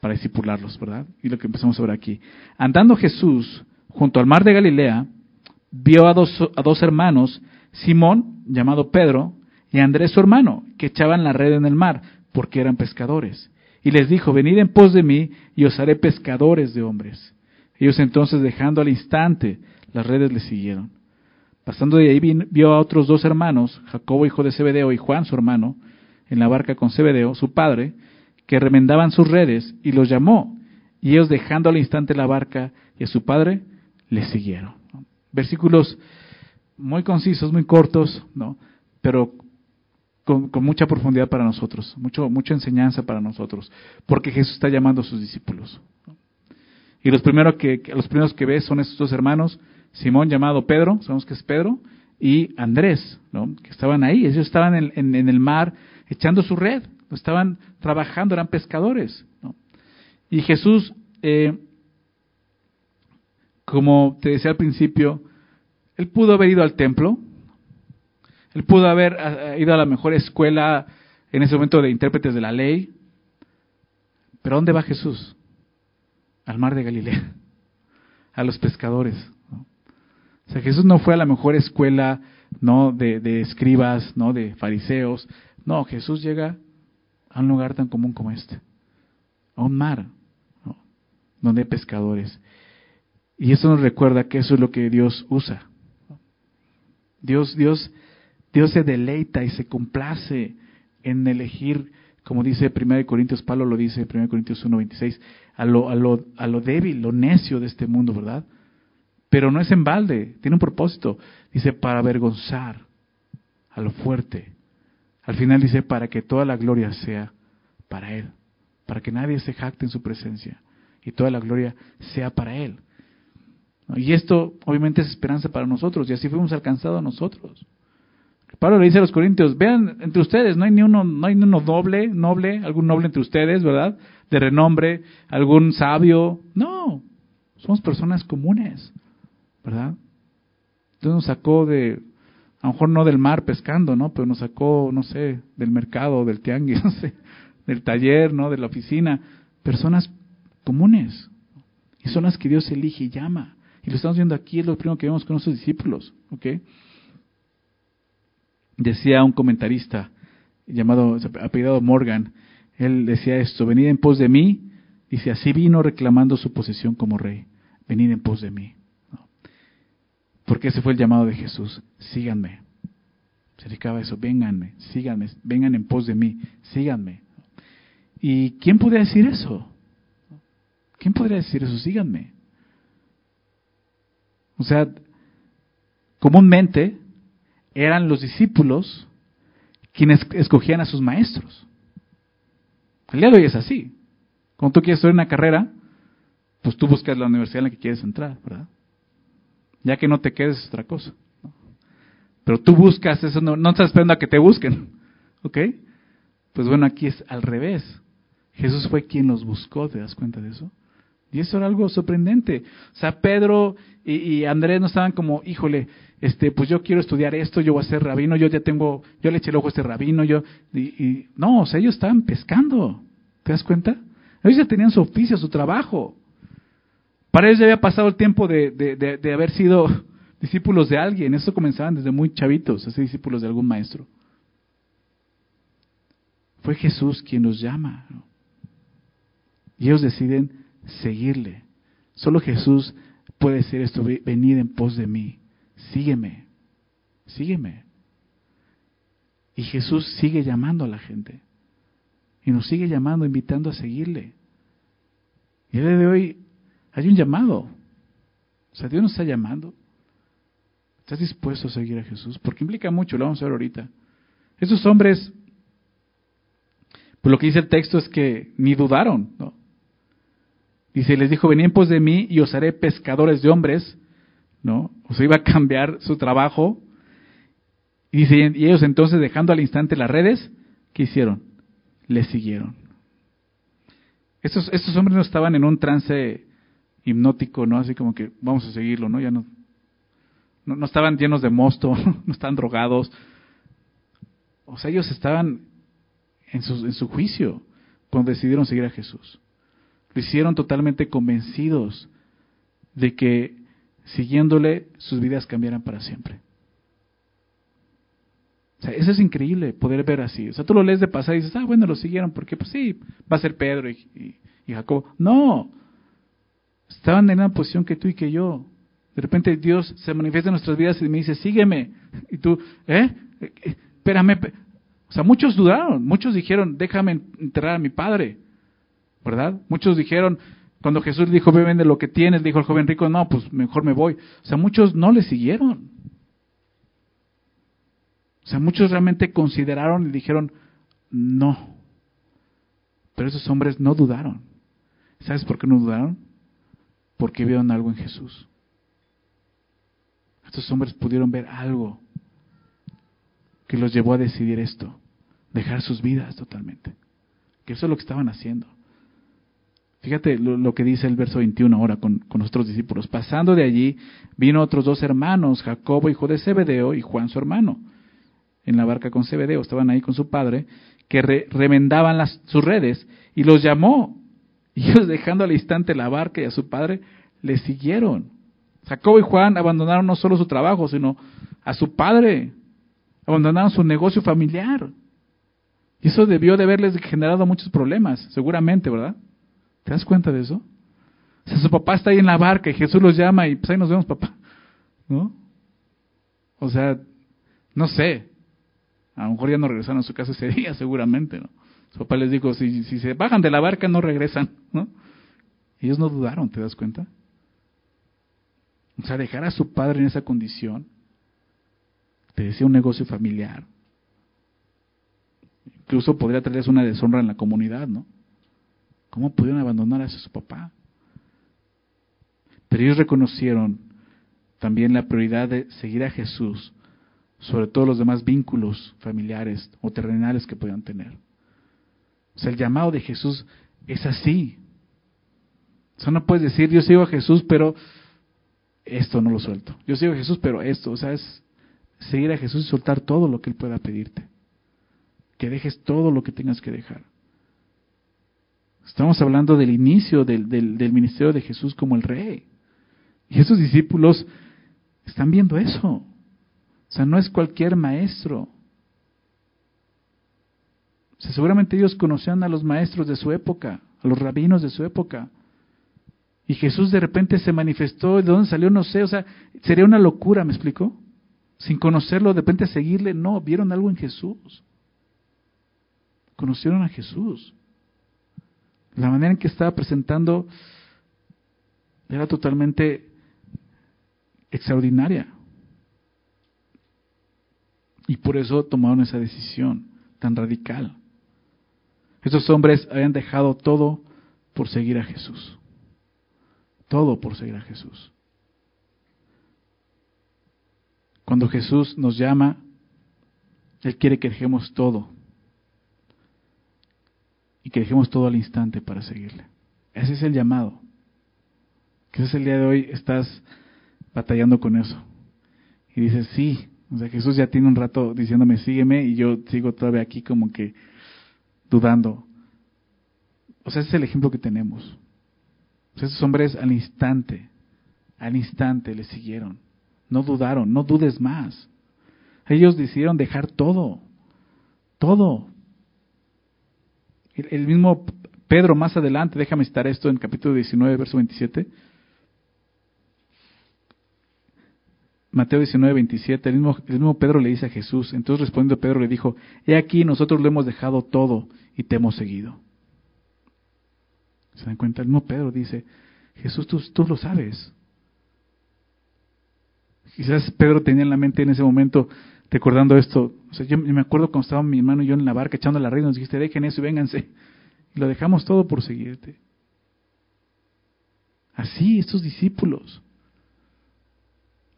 para discipularlos, ¿verdad? Y lo que empezamos a ver aquí. Andando Jesús junto al mar de Galilea, vio a dos, a dos hermanos, Simón, llamado Pedro, y Andrés su hermano, que echaban la red en el mar, porque eran pescadores. Y les dijo, venid en pos de mí, y os haré pescadores de hombres. Ellos entonces, dejando al instante las redes, le siguieron. Pasando de ahí vio a otros dos hermanos, Jacobo hijo de Zebedeo y Juan su hermano, en la barca con Zebedeo, su padre, que remendaban sus redes, y los llamó. Y ellos dejando al instante la barca y a su padre, le siguieron. Versículos muy concisos, muy cortos, ¿no? pero con, mucha profundidad para nosotros, mucho, mucha enseñanza para nosotros, porque Jesús está llamando a sus discípulos. Y los primeros que, los primeros que ves son estos dos hermanos, Simón llamado Pedro, sabemos que es Pedro, y Andrés, ¿no? que estaban ahí, ellos estaban en, el mar echando su red, estaban trabajando, eran pescadores. Y Jesús, eh, como te decía al principio, él pudo haber ido al templo, él pudo haber ah, ido a la mejor escuela en ese momento de intérpretes de la ley, pero ¿dónde va Jesús? Al mar de Galilea, (laughs) a los pescadores. O sea, Jesús no fue a la mejor escuela no de, escribas, no de fariseos. No, Jesús llega a un lugar tan común como este, a un mar, donde hay pescadores. Y eso nos recuerda que eso es lo que Dios usa. Dios, Dios, Dios se deleita y se complace en elegir, como dice 1 Corintios, Pablo lo dice 1 Corintios 1.26, a lo, a, lo, a lo débil, lo necio de este mundo, ¿verdad? Pero no es en balde, tiene un propósito. Dice, para avergonzar a lo fuerte. Al final dice, para que toda la gloria sea para Él, para que nadie se jacte en su presencia y toda la gloria sea para Él. Y esto obviamente es esperanza para nosotros y así fuimos alcanzados nosotros. Pablo le dice a los corintios, vean entre ustedes, no hay ni uno, no hay ni uno noble, noble, algún noble entre ustedes, ¿verdad? De renombre, algún sabio. No, somos personas comunes, ¿verdad? Entonces nos sacó de, a lo mejor no del mar pescando, ¿no? Pero nos sacó, no sé, del mercado, del tianguis, (laughs) no sé, del taller, ¿no? De la oficina. Personas comunes. Y son las que Dios elige y llama. Y lo estamos viendo aquí, es lo primero que vemos con nuestros discípulos. ¿ok? Decía un comentarista llamado, apellidado Morgan, él decía esto, venid en pos de mí, dice, así vino reclamando su posesión como rey, venid en pos de mí. Porque ese fue el llamado de Jesús, síganme. Se dedicaba eso, vénganme, síganme, vengan en pos de mí, síganme. ¿Y quién podría decir eso? ¿Quién podría decir eso? Síganme. O sea, comúnmente eran los discípulos quienes escogían a sus maestros. El día de hoy es así. Cuando tú quieres estudiar una carrera, pues tú buscas la universidad en la que quieres entrar, ¿verdad? Ya que no te quedes otra cosa. Pero tú buscas eso, no, no estás esperando a que te busquen. ¿Ok? Pues bueno, aquí es al revés. Jesús fue quien los buscó, ¿te das cuenta de eso? Y eso era algo sorprendente. O sea, Pedro y, Andrés no estaban como, híjole, este, pues yo quiero estudiar esto, yo voy a ser rabino, yo ya tengo, yo le eché el ojo a este rabino, yo, y, no, o sea, ellos estaban pescando. ¿Te das cuenta? Ellos ya tenían su oficio, su trabajo. Para ellos ya había pasado el tiempo de, de, haber sido discípulos de alguien. Eso comenzaban desde muy chavitos, ser discípulos de algún maestro. Fue Jesús quien los llama. Y ellos deciden seguirle. Solo Jesús puede decir esto, venid en pos de mí, sígueme, sígueme. Y Jesús sigue llamando a la gente. Y nos sigue llamando, invitando a seguirle. Y el día de hoy hay un llamado. O sea, Dios nos está llamando. ¿Estás dispuesto a seguir a Jesús? Porque implica mucho, lo vamos a ver ahorita. Esos hombres, pues lo que dice el texto es que ni dudaron, ¿no? Dice, les dijo, venid en pos de mí y os haré pescadores de hombres, ¿no? O sea, iba a cambiar su trabajo. Y dice, y ellos entonces dejando al instante las redes, ¿qué hicieron? Le siguieron. Estos, estos hombres no estaban en un trance hipnótico, ¿no? Así como que vamos a seguirlo, ¿no? Ya no, no, no estaban llenos de mosto, (laughs) no estaban drogados. O sea, ellos estaban en su, en su juicio cuando decidieron seguir a Jesús. Lo hicieron totalmente convencidos de que siguiéndole sus vidas cambiaran para siempre. O sea, eso es increíble poder ver así. O sea, tú lo lees de pasar y dices, ah, bueno, lo siguieron porque, pues sí, va a ser Pedro y, y, Jacobo. No, estaban en misma posición que tú y que yo. De repente Dios se manifiesta en nuestras vidas y me dice, sígueme. Y tú, ¿eh? Espérame. O sea, muchos dudaron, muchos dijeron, déjame enterrar a mi padre. ¿Verdad? Muchos dijeron, cuando Jesús dijo, ve, vende lo que tienes, dijo el joven rico, no, pues mejor me voy. O sea, muchos no le siguieron. O sea, muchos realmente consideraron y dijeron, no. Pero esos hombres no dudaron. ¿Sabes por qué no dudaron? Porque vieron algo en Jesús. Estos hombres pudieron ver algo que los llevó a decidir esto, dejar sus vidas totalmente. Que eso es lo que estaban haciendo. Fíjate lo, que dice el verso 21 ahora con, con nuestros discípulos. Pasando de allí, vino otros dos hermanos, Jacobo, hijo de Zebedeo, y Juan, su hermano, en la barca con Zebedeo. Estaban ahí con su padre, que remendaban las, sus redes, y los llamó. Ellos, dejando al instante la barca y a su padre, le siguieron. Jacobo y Juan abandonaron no solo su trabajo, sino a su padre. Abandonaron su negocio familiar. Y eso debió de haberles generado muchos problemas, seguramente, ¿verdad? ¿Te das cuenta de eso? O sea, su papá está ahí en la barca y Jesús los llama y pues ahí nos vemos, papá. ¿No? O sea, no sé. A lo mejor ya no regresaron a su casa ese día, (laughs) seguramente, ¿no? Su papá les dijo, si, si se bajan de la barca no regresan. Ellos no dudaron, ¿te das cuenta? O sea, dejar a su padre en esa condición, te decía un negocio familiar, incluso podría traerles una deshonra en la comunidad, ¿no? ¿Cómo pudieron abandonar a su papá? Pero ellos reconocieron también la prioridad de seguir a Jesús sobre todos los demás vínculos familiares o terrenales que puedan tener. O sea, el llamado de Jesús es así. O sea, no puedes decir, yo sigo a Jesús, pero esto no lo suelto. Yo sigo a Jesús, pero esto, o sea, es seguir a Jesús y soltar todo lo que Él pueda pedirte. Que dejes todo lo que tengas que dejar. Estamos hablando del inicio del, del, ministerio de Jesús como el rey. Y esos discípulos están viendo eso. O sea, no es cualquier maestro. Seguramente ellos conocían a los maestros de su época, a los rabinos de su época. Y Jesús de repente se manifestó, ¿de dónde salió? No sé, o sea, sería una locura, ¿me explico? Sin conocerlo, de repente seguirle, no, vieron algo en Jesús. Conocieron a Jesús. La manera en que estaba presentando era totalmente extraordinaria. Y por eso tomaron esa decisión tan radical. Esos hombres habían dejado todo por seguir a Jesús. Todo por seguir a Jesús. Cuando Jesús nos llama, Él quiere que dejemos todo y que dejemos todo al instante para seguirle. Ese es el llamado. Quizás el día de hoy estás batallando con eso. Y dices, sí, o sea, Jesús ya tiene un rato diciéndome, sígueme, y yo sigo todavía aquí como que dudando. O sea, ese es el ejemplo que tenemos. O esos hombres al instante, al instante le siguieron. No dudaron, no dudes más. Ellos decidieron dejar todo, todo, el, mismo Pedro más adelante, déjame citar esto en capítulo 19, verso 27. Mateo 19, 27, el mismo, el mismo Pedro le dice a Jesús, entonces respondiendo Pedro le dijo, he aquí nosotros lo hemos dejado todo y te hemos seguido. ¿Se dan cuenta? El mismo Pedro dice, Jesús, tú, tú lo sabes. Quizás Pedro tenía en la mente en ese momento, recordando esto, o sea, yo me acuerdo cuando estaba mi hermano y yo en la barca echando la red, nos dijiste, dejen eso y vénganse. Y lo dejamos todo por seguirte. Así, estos discípulos.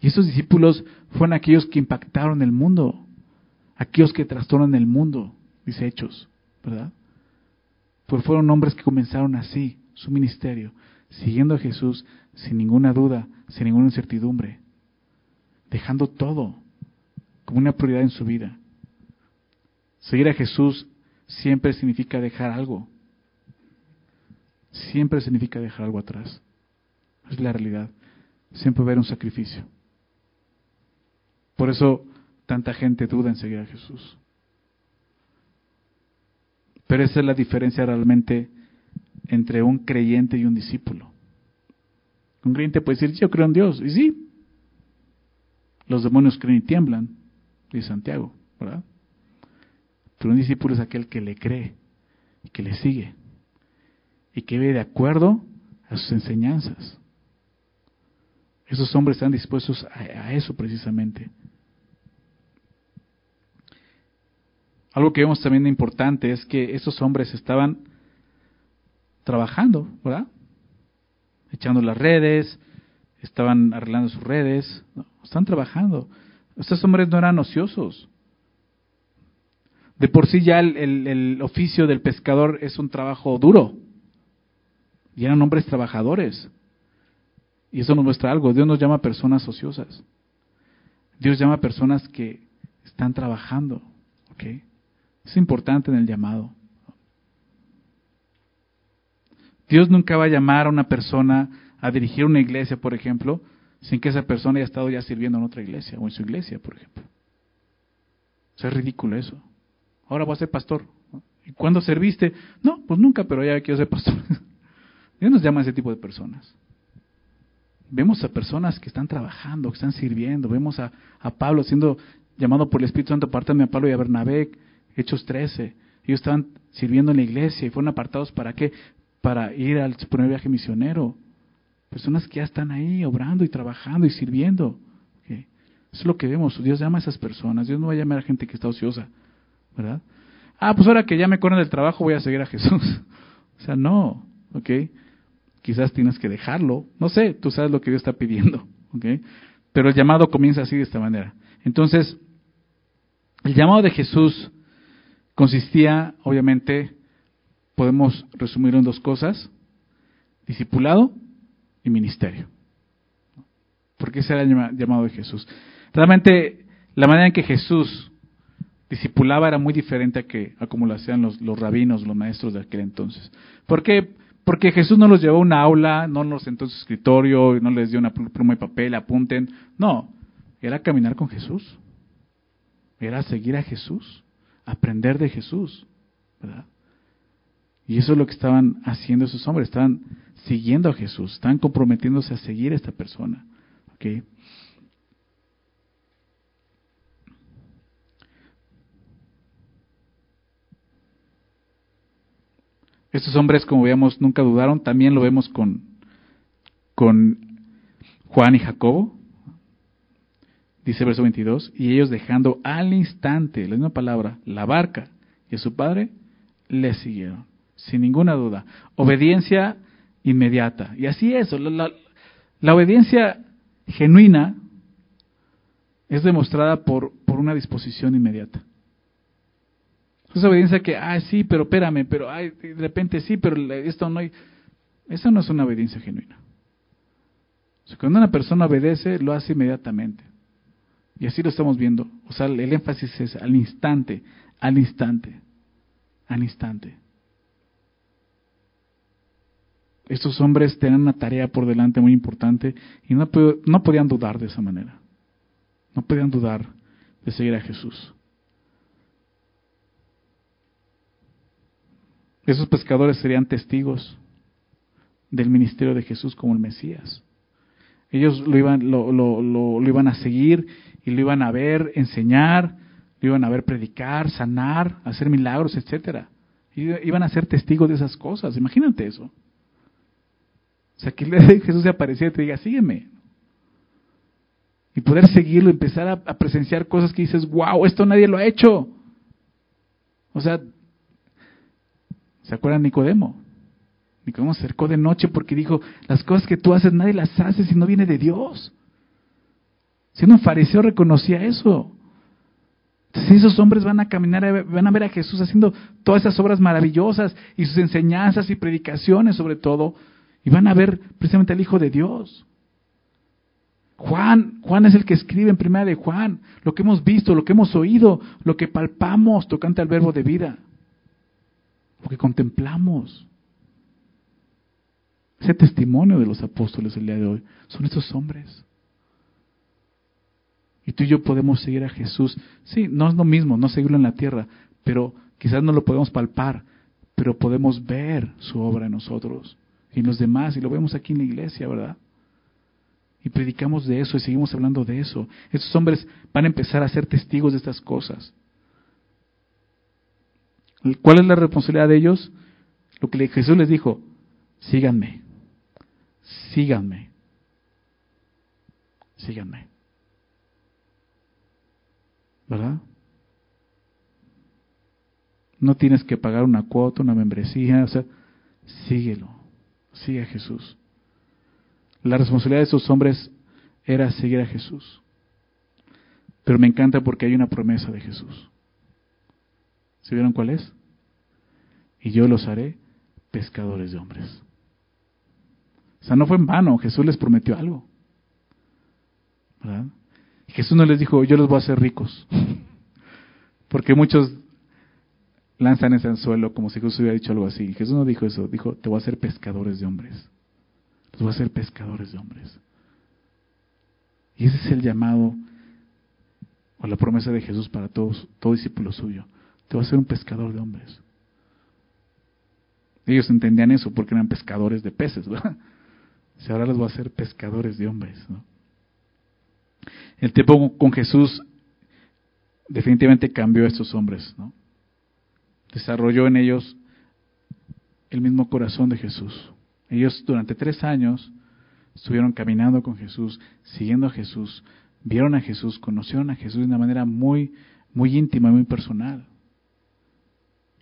Y estos discípulos fueron aquellos que impactaron el mundo, aquellos que trastornan el mundo, dice Hechos, ¿verdad? Pues fueron hombres que comenzaron así su ministerio, siguiendo a Jesús sin ninguna duda, sin ninguna incertidumbre, dejando todo como una prioridad en su vida. Seguir a Jesús siempre significa dejar algo. Siempre significa dejar algo atrás. Es la realidad. Siempre va haber un sacrificio. Por eso tanta gente duda en seguir a Jesús. Pero esa es la diferencia realmente entre un creyente y un discípulo. Un creyente puede decir, yo creo en Dios, y sí, los demonios creen y tiemblan, dice Santiago, ¿verdad? Pero un discípulo es aquel que le cree y que le sigue y que vive de acuerdo a sus enseñanzas. Esos hombres están dispuestos a, eso precisamente. Algo que vemos también importante es que esos hombres estaban trabajando, ¿verdad? Echando las redes, estaban arreglando sus redes, están trabajando. Estos hombres no eran ociosos. De por sí ya el, oficio del pescador es un trabajo duro. Y eran hombres trabajadores. Y eso nos muestra algo. Dios nos llama personas ociosas. Dios llama personas que están trabajando. ¿okay? Es importante en el llamado. Dios nunca va a llamar a una persona a dirigir una iglesia, por ejemplo, sin que esa persona haya estado ya sirviendo en otra iglesia o en su iglesia, por ejemplo. Es ridículo eso. Ahora voy a ser pastor. ¿Y cuándo serviste? No, pues nunca, pero ya quiero ser pastor. (laughs) Dios nos llama a ese tipo de personas. Vemos a personas que están trabajando, que están sirviendo. Vemos a, a Pablo siendo llamado por el Espíritu Santo, apártame a Pablo y a Bernabé, Hechos 13. Ellos estaban sirviendo en la iglesia y fueron apartados para qué? Para ir al primer viaje misionero. Personas que ya están ahí obrando y trabajando y sirviendo. Eso es lo que vemos. Dios llama a esas personas. Dios no va a llamar a gente que está ociosa. ¿Verdad? Ah, pues ahora que ya me corren del trabajo voy a seguir a Jesús. (laughs) o sea, no. ¿Ok? Quizás tienes que dejarlo. No sé, tú sabes lo que Dios está pidiendo. (laughs) ¿Ok? Pero el llamado comienza así de esta manera. Entonces, el llamado de Jesús consistía, obviamente, podemos resumirlo en dos cosas, discipulado y ministerio. Porque ese era el llamado de Jesús. Realmente la manera en que Jesús discipulaba era muy diferente a, que, a como lo hacían los, rabinos, los maestros de aquel entonces. ¿Por qué? Porque Jesús no los llevó a una aula, no los sentó en su escritorio, no les dio una pluma y papel, apunten. No, era caminar con Jesús. Era seguir a Jesús, aprender de Jesús. ¿verdad? Y eso es lo que estaban haciendo esos hombres, estaban siguiendo a Jesús, están comprometiéndose a seguir a esta persona. ¿okay? Estos hombres, como veíamos, nunca dudaron. También lo vemos con, con Juan y Jacobo. Dice verso 22, y ellos dejando al instante, la misma palabra, la barca y a su padre, le siguieron, sin ninguna duda. Obediencia inmediata. Y así es, la, la, obediencia genuina es demostrada por, por una disposición inmediata. Esa obediencia que, ah, sí, pero espérame, pero ay, de repente sí, pero esto no hay. Esa no es una obediencia genuina. cuando una persona obedece, lo hace inmediatamente. Y así lo estamos viendo. O sea, el énfasis es al instante, al instante, al instante. Estos hombres tenían una tarea por delante muy importante y no, no podían dudar de esa manera. No podían dudar de seguir a Jesús. Esos pescadores serían testigos del ministerio de Jesús como el Mesías. Ellos lo iban, lo, lo, lo, iban a seguir y lo iban a ver enseñar, lo iban a ver predicar, sanar, hacer milagros, etcétera. Iban a ser testigos de esas cosas. Imagínate eso. O sea, que Jesús se apareciera y te diga, sígueme. Y poder seguirlo, empezar a, presenciar cosas que dices, wow, esto nadie lo ha hecho. O sea, ¿se acuerdan Nicodemo? Nicodemo se acercó de noche porque dijo, las cosas que tú haces nadie las hace si no viene de Dios. Siendo un fariseo reconocía eso. Entonces esos hombres van a caminar, van a ver a Jesús haciendo todas esas obras maravillosas y sus enseñanzas y predicaciones sobre todo, y van a ver precisamente al Hijo de Dios. Juan, Juan es el que escribe en primera de Juan, lo que hemos visto, lo que hemos oído, lo que palpamos tocante al verbo de vida, lo que contemplamos. Ese testimonio de los apóstoles el día de hoy son estos hombres. Y tú y yo podemos seguir a Jesús. Sí, no es lo mismo, no seguirlo en la tierra, pero quizás no lo podemos palpar, pero podemos ver su obra en nosotros y en los demás, y lo vemos aquí en la iglesia, ¿verdad? Y predicamos de eso y seguimos hablando de eso. Estos hombres van a empezar a ser testigos de estas cosas. ¿Cuál es la responsabilidad de ellos? Lo que Jesús les dijo, síganme, síganme, síganme. ¿Verdad? No tienes que pagar una cuota, una membresía, o sea, síguelo, sigue a Jesús. La responsabilidad de esos hombres era seguir a Jesús. Pero me encanta porque hay una promesa de Jesús. ¿Se vieron cuál es? Y yo los haré pescadores de hombres. O sea, no fue en vano, Jesús les prometió algo. ¿Verdad? Jesús no les dijo, yo los voy a hacer ricos. Porque muchos lanzan ese anzuelo como si Jesús hubiera dicho algo así. Jesús no dijo eso, dijo, te voy a hacer pescadores de hombres. Los voy a hacer pescadores de hombres. Y ese es el llamado o la promesa de Jesús para todos, todo discípulo suyo. Te voy a hacer un pescador de hombres. Ellos entendían eso porque eran pescadores de peces, ¿verdad? (laughs) Si ahora los voy a hacer pescadores de hombres, El tiempo con Jesús definitivamente cambió a estos hombres. Desarrolló en ellos el mismo corazón de Jesús. Ellos durante tres años estuvieron caminando con Jesús, siguiendo a Jesús, vieron a Jesús, conocieron a Jesús de una manera muy, muy íntima, muy personal.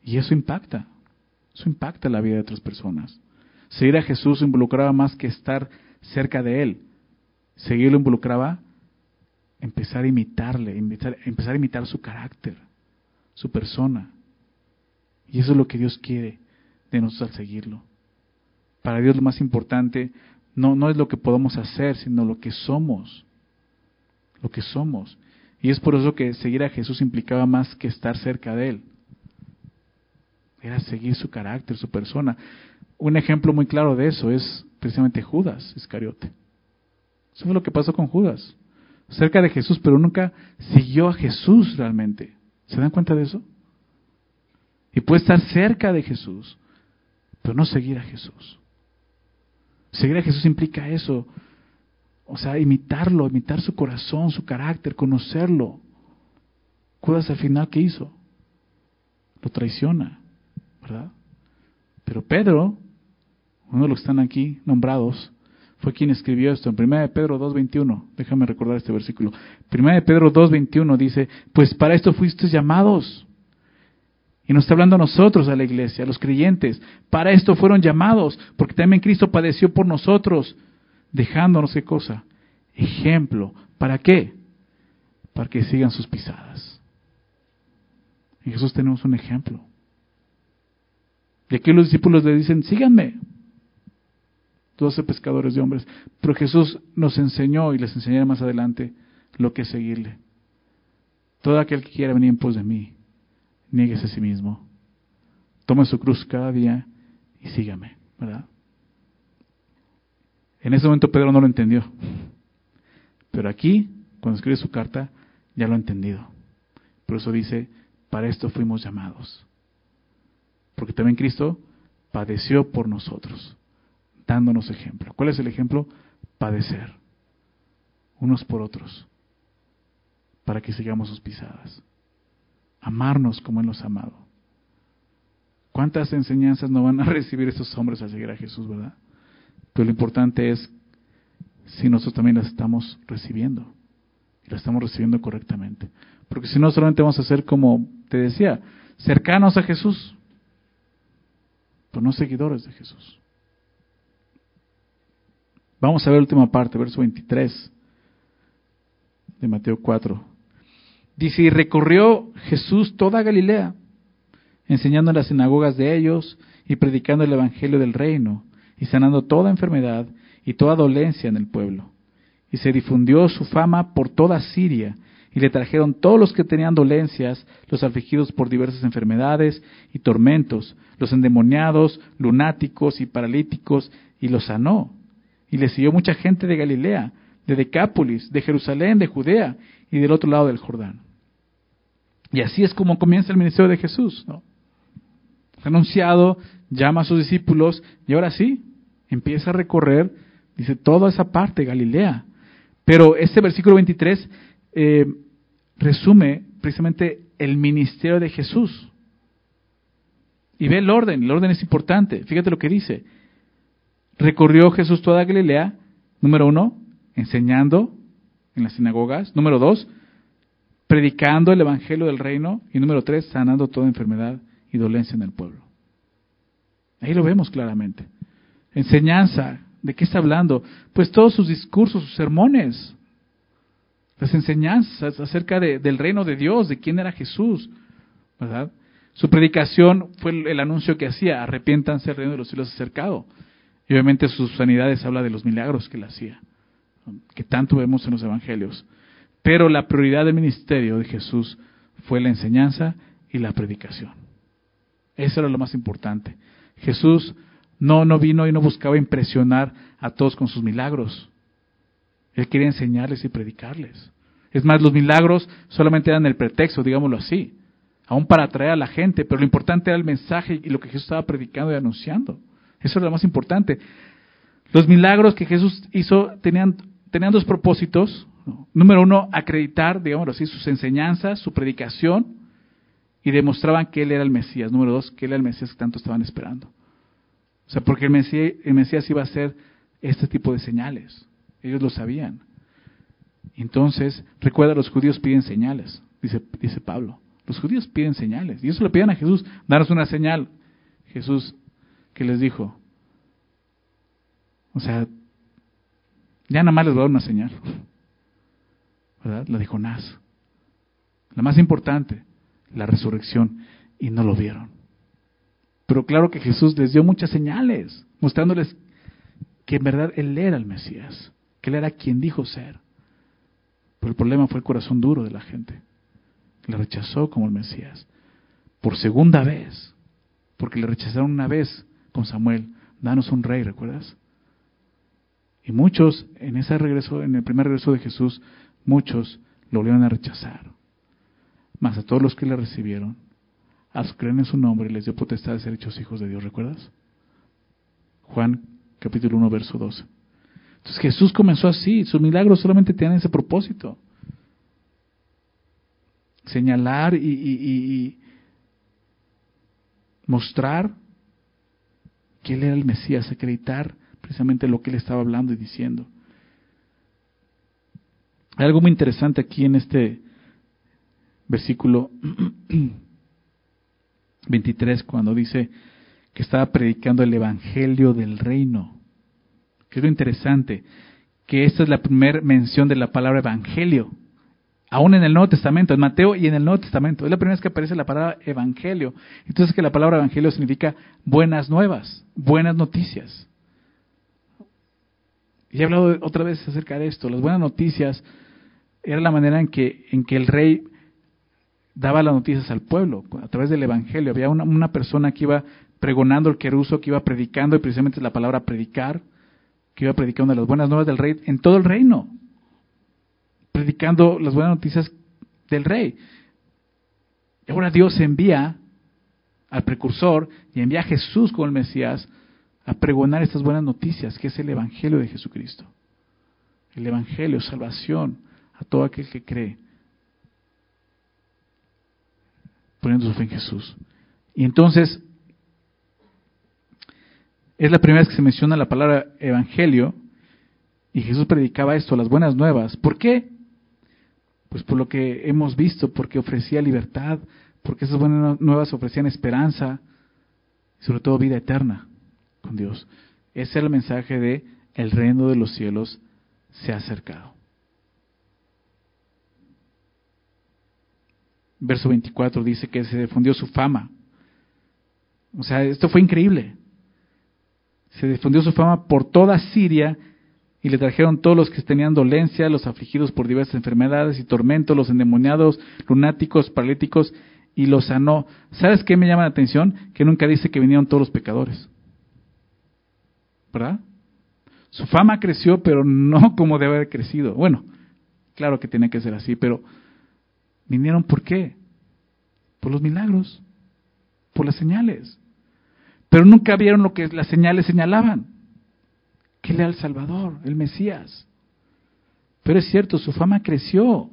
Y eso impacta, eso impacta la vida de otras personas. Seguir a Jesús involucraba más que estar cerca de Él. Seguirlo involucraba empezar a imitarle, empezar, a imitar su carácter, su persona. Y eso es lo que Dios quiere de nosotros al seguirlo. Para Dios lo más importante no, no es lo que podemos hacer, sino lo que somos. Lo que somos. Y es por eso que seguir a Jesús implicaba más que estar cerca de Él. Era seguir su carácter, su persona. Un ejemplo muy claro de eso es precisamente Judas Iscariote. Eso fue lo que pasó con Judas. Cerca de Jesús, pero nunca siguió a Jesús realmente. ¿Se dan cuenta de eso? Y puede estar cerca de Jesús, pero no seguir a Jesús. Seguir a Jesús implica eso. O sea, imitarlo, imitar su corazón, su carácter, conocerlo. Judas al final, ¿qué hizo? Lo traiciona, ¿verdad? Pero Pedro, uno de los que están aquí nombrados, fue quien escribió esto en 1 de Pedro 2.21. Déjame recordar este versículo. 1 de Pedro 2.21 dice, pues para esto fuisteis llamados y nos está hablando a nosotros, a la iglesia, a los creyentes. Para esto fueron llamados, porque también Cristo padeció por nosotros, dejándonos qué cosa? Ejemplo. ¿Para qué? Para que sigan sus pisadas. En Jesús tenemos un ejemplo. Y aquí los discípulos le dicen, síganme. Doce pescadores de hombres. Pero Jesús nos enseñó y les enseñaré más adelante lo que es seguirle. Todo aquel que quiera venir en pos de mí, nieguese a sí mismo, tome su cruz cada día y sígame, ¿verdad? En ese momento Pedro no lo entendió, pero aquí, cuando escribe su carta, ya lo ha entendido. Por eso dice, para esto fuimos llamados. Porque también Cristo padeció por nosotros, dándonos ejemplo. ¿Cuál es el ejemplo? Padecer, unos por otros, para que sigamos sus pisadas amarnos como Él nos ha amado. ¿Cuántas enseñanzas no van a (laughs) recibir estos hombres al seguir a Jesús, verdad? Pero lo importante es si nosotros también las estamos recibiendo. Y las estamos recibiendo correctamente. Porque si no, solamente vamos a ser como te decía, cercanos a Jesús, pero no seguidores de Jesús. Vamos a ver la última parte, verso 23 de Mateo 4. Dice, y recorrió Jesús toda Galilea, enseñando en las sinagogas de ellos y predicando el Evangelio del reino, y sanando toda enfermedad y toda dolencia en el pueblo. Y se difundió su fama por toda Siria, y le trajeron todos los que tenían dolencias, los afligidos por diversas enfermedades y tormentos, los endemoniados, lunáticos y paralíticos, y los sanó. Y le siguió mucha gente de Galilea, de Decápolis, de Jerusalén, de Judea y del otro lado del Jordán. Y así es como comienza el ministerio de Jesús. ¿no? Anunciado, llama a sus discípulos y ahora sí, empieza a recorrer, dice, toda esa parte, Galilea. Pero este versículo 23 eh, resume precisamente el ministerio de Jesús. Y ve el orden, el orden es importante. Fíjate lo que dice. Recorrió Jesús toda Galilea, número uno, enseñando en las sinagogas. Número dos, predicando el evangelio del reino. Y número tres, sanando toda enfermedad y dolencia en el pueblo. Ahí lo vemos claramente. Enseñanza, ¿de qué está hablando? Pues todos sus discursos, sus sermones, las enseñanzas acerca del reino de Dios, de quién era Jesús, ¿verdad? Su predicación fue el, anuncio que hacía, arrepiéntanse, el reino de los cielos acercado. Y obviamente sus sanidades habla de los milagros que él hacía, que tanto vemos en los evangelios. Pero la prioridad del ministerio de Jesús fue la enseñanza y la predicación. Eso era lo más importante. Jesús no, no vino y no buscaba impresionar a todos con sus milagros. Él quería enseñarles y predicarles. Es más, los milagros solamente eran el pretexto, digámoslo así, aún para atraer a la gente, pero lo importante era el mensaje y lo que Jesús estaba predicando y anunciando. Eso era lo más importante. Los milagros que Jesús hizo tenían, tenían dos propósitos. Número uno, acreditar, digámoslo así, sus enseñanzas, su predicación, y demostraban que Él era el Mesías. Número dos, que Él era el Mesías que tanto estaban esperando. O sea, porque el Mesías, el Mesías iba a hacer este tipo de señales. Ellos lo sabían. Entonces, recuerda, los judíos piden señales, dice, dice Pablo. Los judíos piden señales. Y eso le piden a Jesús, daros una señal. Jesús, que les dijo? O sea, ya nada más les voy a dar una señal. ¿Verdad? La de Jonás. La más importante, la resurrección. Y no lo vieron. Pero claro que Jesús les dio muchas señales, mostrándoles que en verdad Él era el Mesías que él era quien dijo ser. Pero el problema fue el corazón duro de la gente. Le rechazó como el Mesías. Por segunda vez. Porque le rechazaron una vez con Samuel. Danos un rey, ¿recuerdas? Y muchos, en ese regreso, en el primer regreso de Jesús, muchos lo volvieron a rechazar. Mas a todos los que le recibieron, a los que creen en su nombre, les dio potestad de ser hechos hijos de Dios, ¿recuerdas? Juan capítulo 1, verso 12. Entonces Jesús comenzó así, sus milagros solamente tienen ese propósito. Señalar y, mostrar que Él era el Mesías, acreditar precisamente lo que Él estaba hablando y diciendo. Hay algo muy interesante aquí en este versículo (clears throat) 23 cuando dice que estaba predicando el Evangelio del Reino que es lo interesante, que esta es la primera mención de la palabra evangelio, aún en el Nuevo Testamento, en Mateo y en el Nuevo Testamento. Es la primera vez que aparece la palabra evangelio. Entonces que la palabra evangelio significa buenas nuevas, buenas noticias. Y he hablado otra vez acerca de esto. Las buenas noticias era la manera en que, en que el rey daba las noticias al pueblo, a través del evangelio. Había una, una persona que iba pregonando el queruso, que iba predicando, y precisamente la palabra predicar que iba predicando las buenas nuevas del rey en todo el reino, predicando las buenas noticias del rey. Y ahora Dios envía al precursor y envía a Jesús como el Mesías a pregonar estas buenas noticias, que es el Evangelio de Jesucristo. El Evangelio, salvación a todo aquel que cree, poniendo su fe en Jesús. Y entonces es la primera vez que se menciona la palabra evangelio y Jesús predicaba esto, las buenas nuevas. ¿Por qué? Pues por lo que hemos visto, porque ofrecía libertad, porque esas buenas nuevas ofrecían esperanza y sobre todo vida eterna con Dios. Ese es el mensaje de el reino de los cielos se ha acercado. Verso 24 dice que se difundió su fama. O sea, esto fue increíble se difundió su fama por toda Siria y le trajeron todos los que tenían dolencia, los afligidos por diversas enfermedades y tormentos, los endemoniados, lunáticos, paralíticos, y los sanó. ¿Sabes qué me llama la atención? Que nunca dice que vinieron todos los pecadores. ¿Verdad? Su fama creció, pero no (laughs) como debe haber crecido. Bueno, claro que tiene que ser así, pero vinieron por qué? Por los milagros, por las señales. Pero nunca vieron lo que las señales señalaban. Que era el Salvador, el Mesías. Pero es cierto, su fama creció. O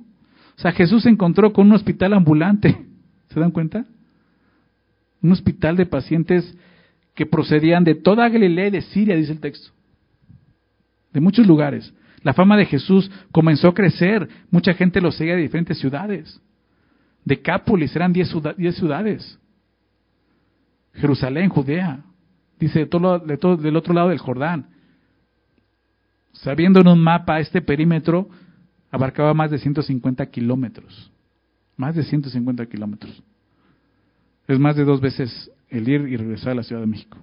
sea, Jesús se encontró con un hospital ambulante. (laughs) ¿Se dan cuenta? Un hospital de pacientes que procedían de toda Galilea y de Siria, dice el texto. De muchos lugares. La fama de Jesús comenzó a crecer. Mucha gente lo seguía de diferentes ciudades. Decápolis eran diez, ciudades. Jerusalén, Judea. Dice de de todo, del otro lado del Jordán. Sabiendo en un mapa, este perímetro abarcaba más de 150 kilómetros. Más de 150 kilómetros. Es más de dos veces el ir y regresar a la Ciudad de México.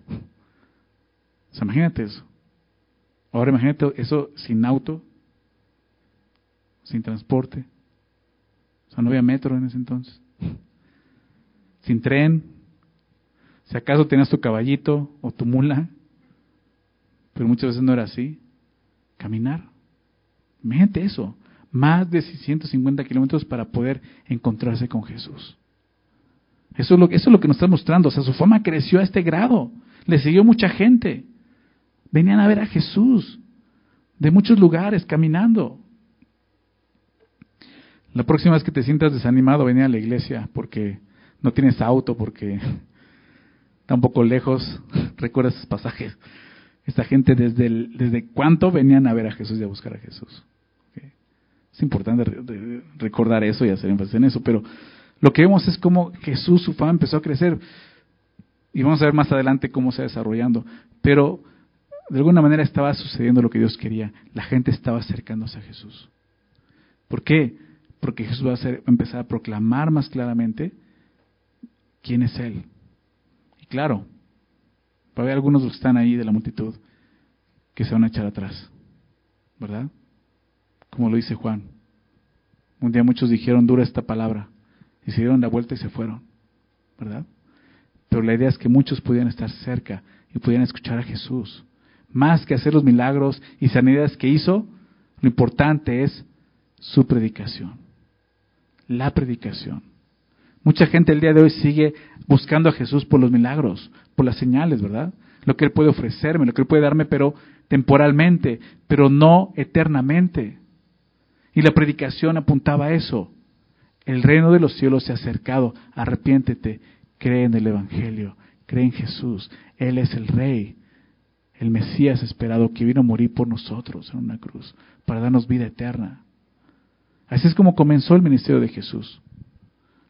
O sea, imagínate eso. Ahora imagínate eso sin auto, sin transporte. O sea, no había metro en ese entonces. Sin tren. Si acaso tenías tu caballito o tu mula, pero muchas veces no era así. Caminar. Imagínate eso. Más de 150 kilómetros para poder encontrarse con Jesús. Eso es, lo, eso es lo que nos está mostrando. O sea, su fama creció a este grado. Le siguió mucha gente. Venían a ver a Jesús de muchos lugares caminando. La próxima vez que te sientas desanimado, ven a la iglesia porque no tienes auto, porque (laughs) está un poco lejos. (laughs) Recuerda esos pasajes. Esta gente desde, desde cuánto venían a ver a Jesús y a buscar a Jesús. Es importante recordar eso y hacer énfasis en eso, pero lo que vemos es cómo Jesús, su fama empezó a crecer. Y vamos a ver más adelante cómo se va desarrollando. Pero de alguna manera estaba sucediendo lo que Dios quería. La gente estaba acercándose a Jesús. ¿Por qué? Porque Jesús va a, hacer, empezar a proclamar más claramente quién es Él. Y claro, a haber algunos que están ahí de la multitud que se van a echar atrás. ¿Verdad? Como lo dice Juan. Un día muchos dijeron dura esta palabra. Y se dieron la vuelta y se fueron. ¿Verdad? Pero la idea es que muchos pudieran estar cerca y pudieran escuchar a Jesús. Más que hacer los milagros y sanidades que hizo, lo importante es su predicación. La predicación. Mucha gente el día de hoy sigue buscando a Jesús por los milagros, por las señales, ¿verdad? Lo que Él puede ofrecerme, lo que Él puede darme, pero temporalmente, pero no eternamente. Y la predicación apuntaba a eso. El reino de los cielos se ha acercado. Arrepiéntete, cree en el Evangelio, cree en Jesús. Él es el Rey el Mesías esperado que vino a morir por nosotros en una cruz, para darnos vida eterna. Así es como comenzó el ministerio de Jesús.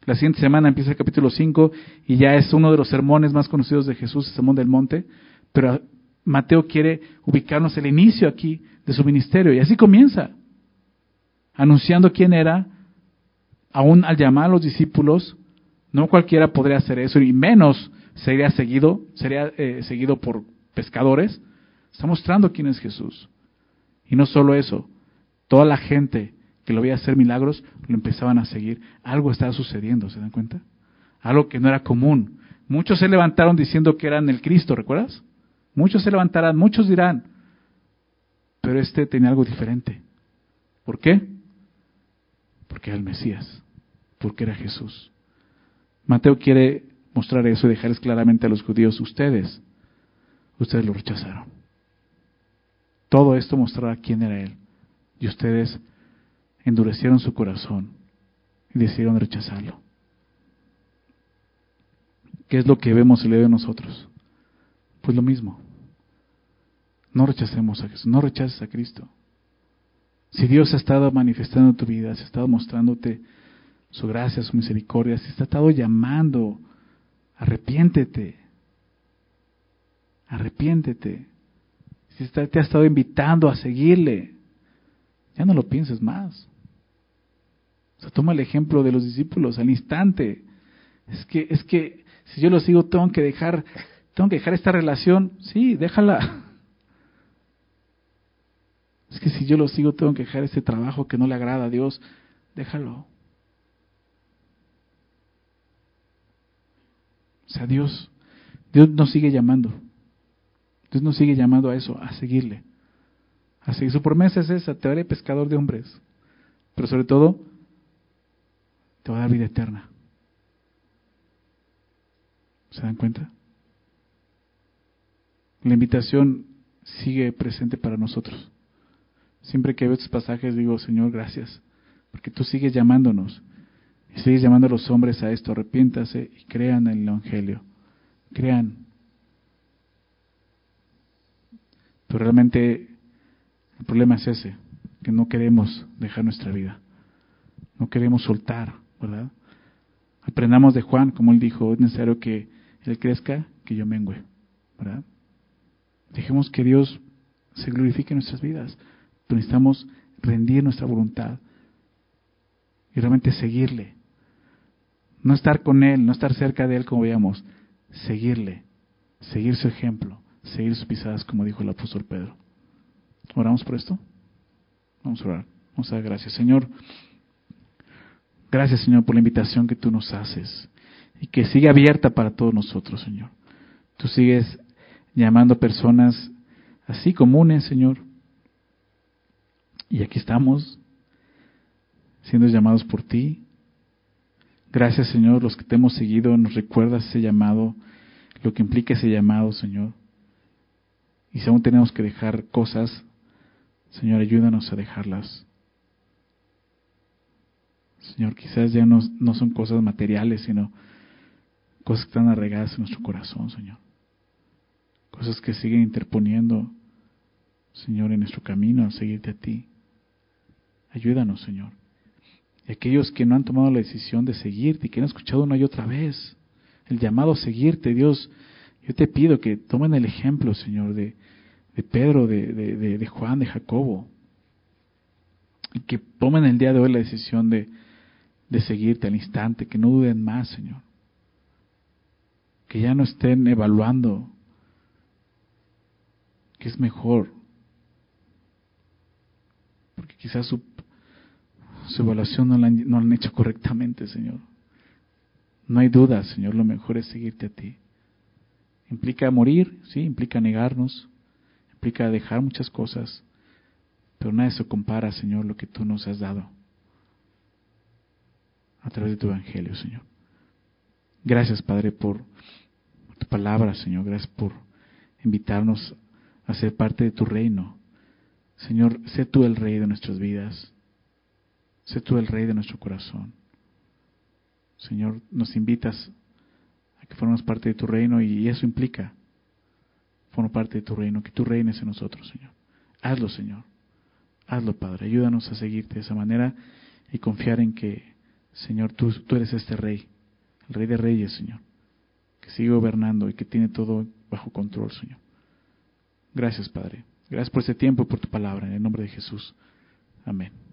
La siguiente semana empieza el capítulo 5 y ya es uno de los sermones más conocidos de Jesús, el Sermón del Monte, pero Mateo quiere ubicarnos el inicio aquí de su ministerio y así comienza, anunciando quién era, aún al llamar a los discípulos, no cualquiera podría hacer eso y menos sería seguido, sería eh, seguido por pescadores, está mostrando quién es Jesús. Y no solo eso, toda la gente que lo veía hacer milagros lo empezaban a seguir. Algo estaba sucediendo, ¿se dan cuenta? Algo que no era común. Muchos se levantaron diciendo que eran el Cristo, ¿recuerdas? Muchos se levantarán, muchos dirán, pero este tenía algo diferente. ¿Por qué? Porque era el Mesías, porque era Jesús. Mateo quiere mostrar eso y dejarles claramente a los judíos, ustedes ustedes lo rechazaron. Todo esto mostraba quién era Él. Y ustedes endurecieron su corazón y decidieron rechazarlo. ¿Qué es lo que vemos y le de nosotros? Pues lo mismo. No rechacemos a Jesús, no rechaces a Cristo. Si Dios ha estado manifestando tu vida, si ha estado mostrándote su gracia, su misericordia, si ha estado llamando, arrepiéntete, Arrepiéntete. Si te ha estado invitando a seguirle, ya no lo pienses más. Toma el ejemplo de los discípulos al instante. Es que, es que si yo lo sigo, tengo que dejar, tengo que dejar esta relación. Sí, déjala. Es que si yo lo sigo, tengo que dejar este trabajo que no le agrada a Dios. Déjalo. O sea, Dios, Dios nos sigue llamando. Dios nos sigue llamando a eso, a seguirle. Así, su promesa es esa, te haré pescador de hombres. Pero sobre todo, te va a dar vida eterna. ¿Se dan cuenta? La invitación sigue presente para nosotros. Siempre que veo estos pasajes digo, Señor, gracias, porque tú sigues llamándonos y sigues llamando a los hombres a esto, arrepiéntase y crean en el Evangelio. Crean. Pero realmente el problema es ese, que no queremos dejar nuestra vida. No queremos soltar, Aprendamos de Juan, como él dijo, es necesario que él crezca, que yo mengüe, ¿verdad? Dejemos que Dios se glorifique en nuestras vidas, pero necesitamos rendir nuestra voluntad y realmente seguirle. No estar con Él, no estar cerca de Él como veíamos, seguirle, seguir su ejemplo, seguir sus pisadas como dijo el apóstol Pedro. ¿Oramos por esto? Vamos a orar. Vamos a dar gracias. Señor, gracias Señor por la invitación que tú nos haces y que sigue abierta para todos nosotros, Señor. Tú sigues llamando personas así comunes, Señor. Y aquí estamos, siendo llamados por ti. Gracias, Señor, los que te hemos seguido, nos recuerdas ese llamado, lo que implica ese llamado, Señor. Y si aún tenemos que dejar cosas, Señor, ayúdanos a dejarlas. Señor, quizás ya no, no son cosas materiales, sino cosas que están arraigadas en nuestro corazón, Señor. Cosas que siguen interponiendo, Señor, en nuestro camino a seguirte a ti. Ayúdanos, Señor. Y aquellos que no han tomado la decisión de seguirte y que han escuchado una y otra vez el llamado a seguirte, Dios, yo te pido que tomen el ejemplo, Señor, de, de Pedro, de, de, de, Juan, de Jacobo, y que tomen el día de hoy la decisión de, de seguirte al instante, que no duden más, Señor. Que ya no estén evaluando que es mejor. Porque quizás su, su evaluación no la, han, no han hecho correctamente, Señor. No hay duda, Señor, lo mejor es seguirte a ti. Implica morir, sí, implica negarnos, implica dejar muchas cosas, pero nada de eso compara, Señor, lo que tú nos has dado a través de tu evangelio, Señor. Gracias, Padre, por tu palabra, Señor. Gracias por invitarnos a ser parte de tu reino. Señor, sé tú el rey de nuestras vidas. Sé tú el rey de nuestro corazón. Señor, nos invitas a que formemos parte de tu reino y eso implica formar parte de tu reino, que tú reines en nosotros, Señor. Hazlo, Señor. Hazlo, Padre. Ayúdanos a seguirte de esa manera y confiar en que, Señor, tú, eres este rey, el rey de reyes, Señor, que sigue gobernando y que tiene todo bajo control, Señor. Gracias, Padre. Gracias por este tiempo y por tu palabra. En el nombre de Jesús. Amén.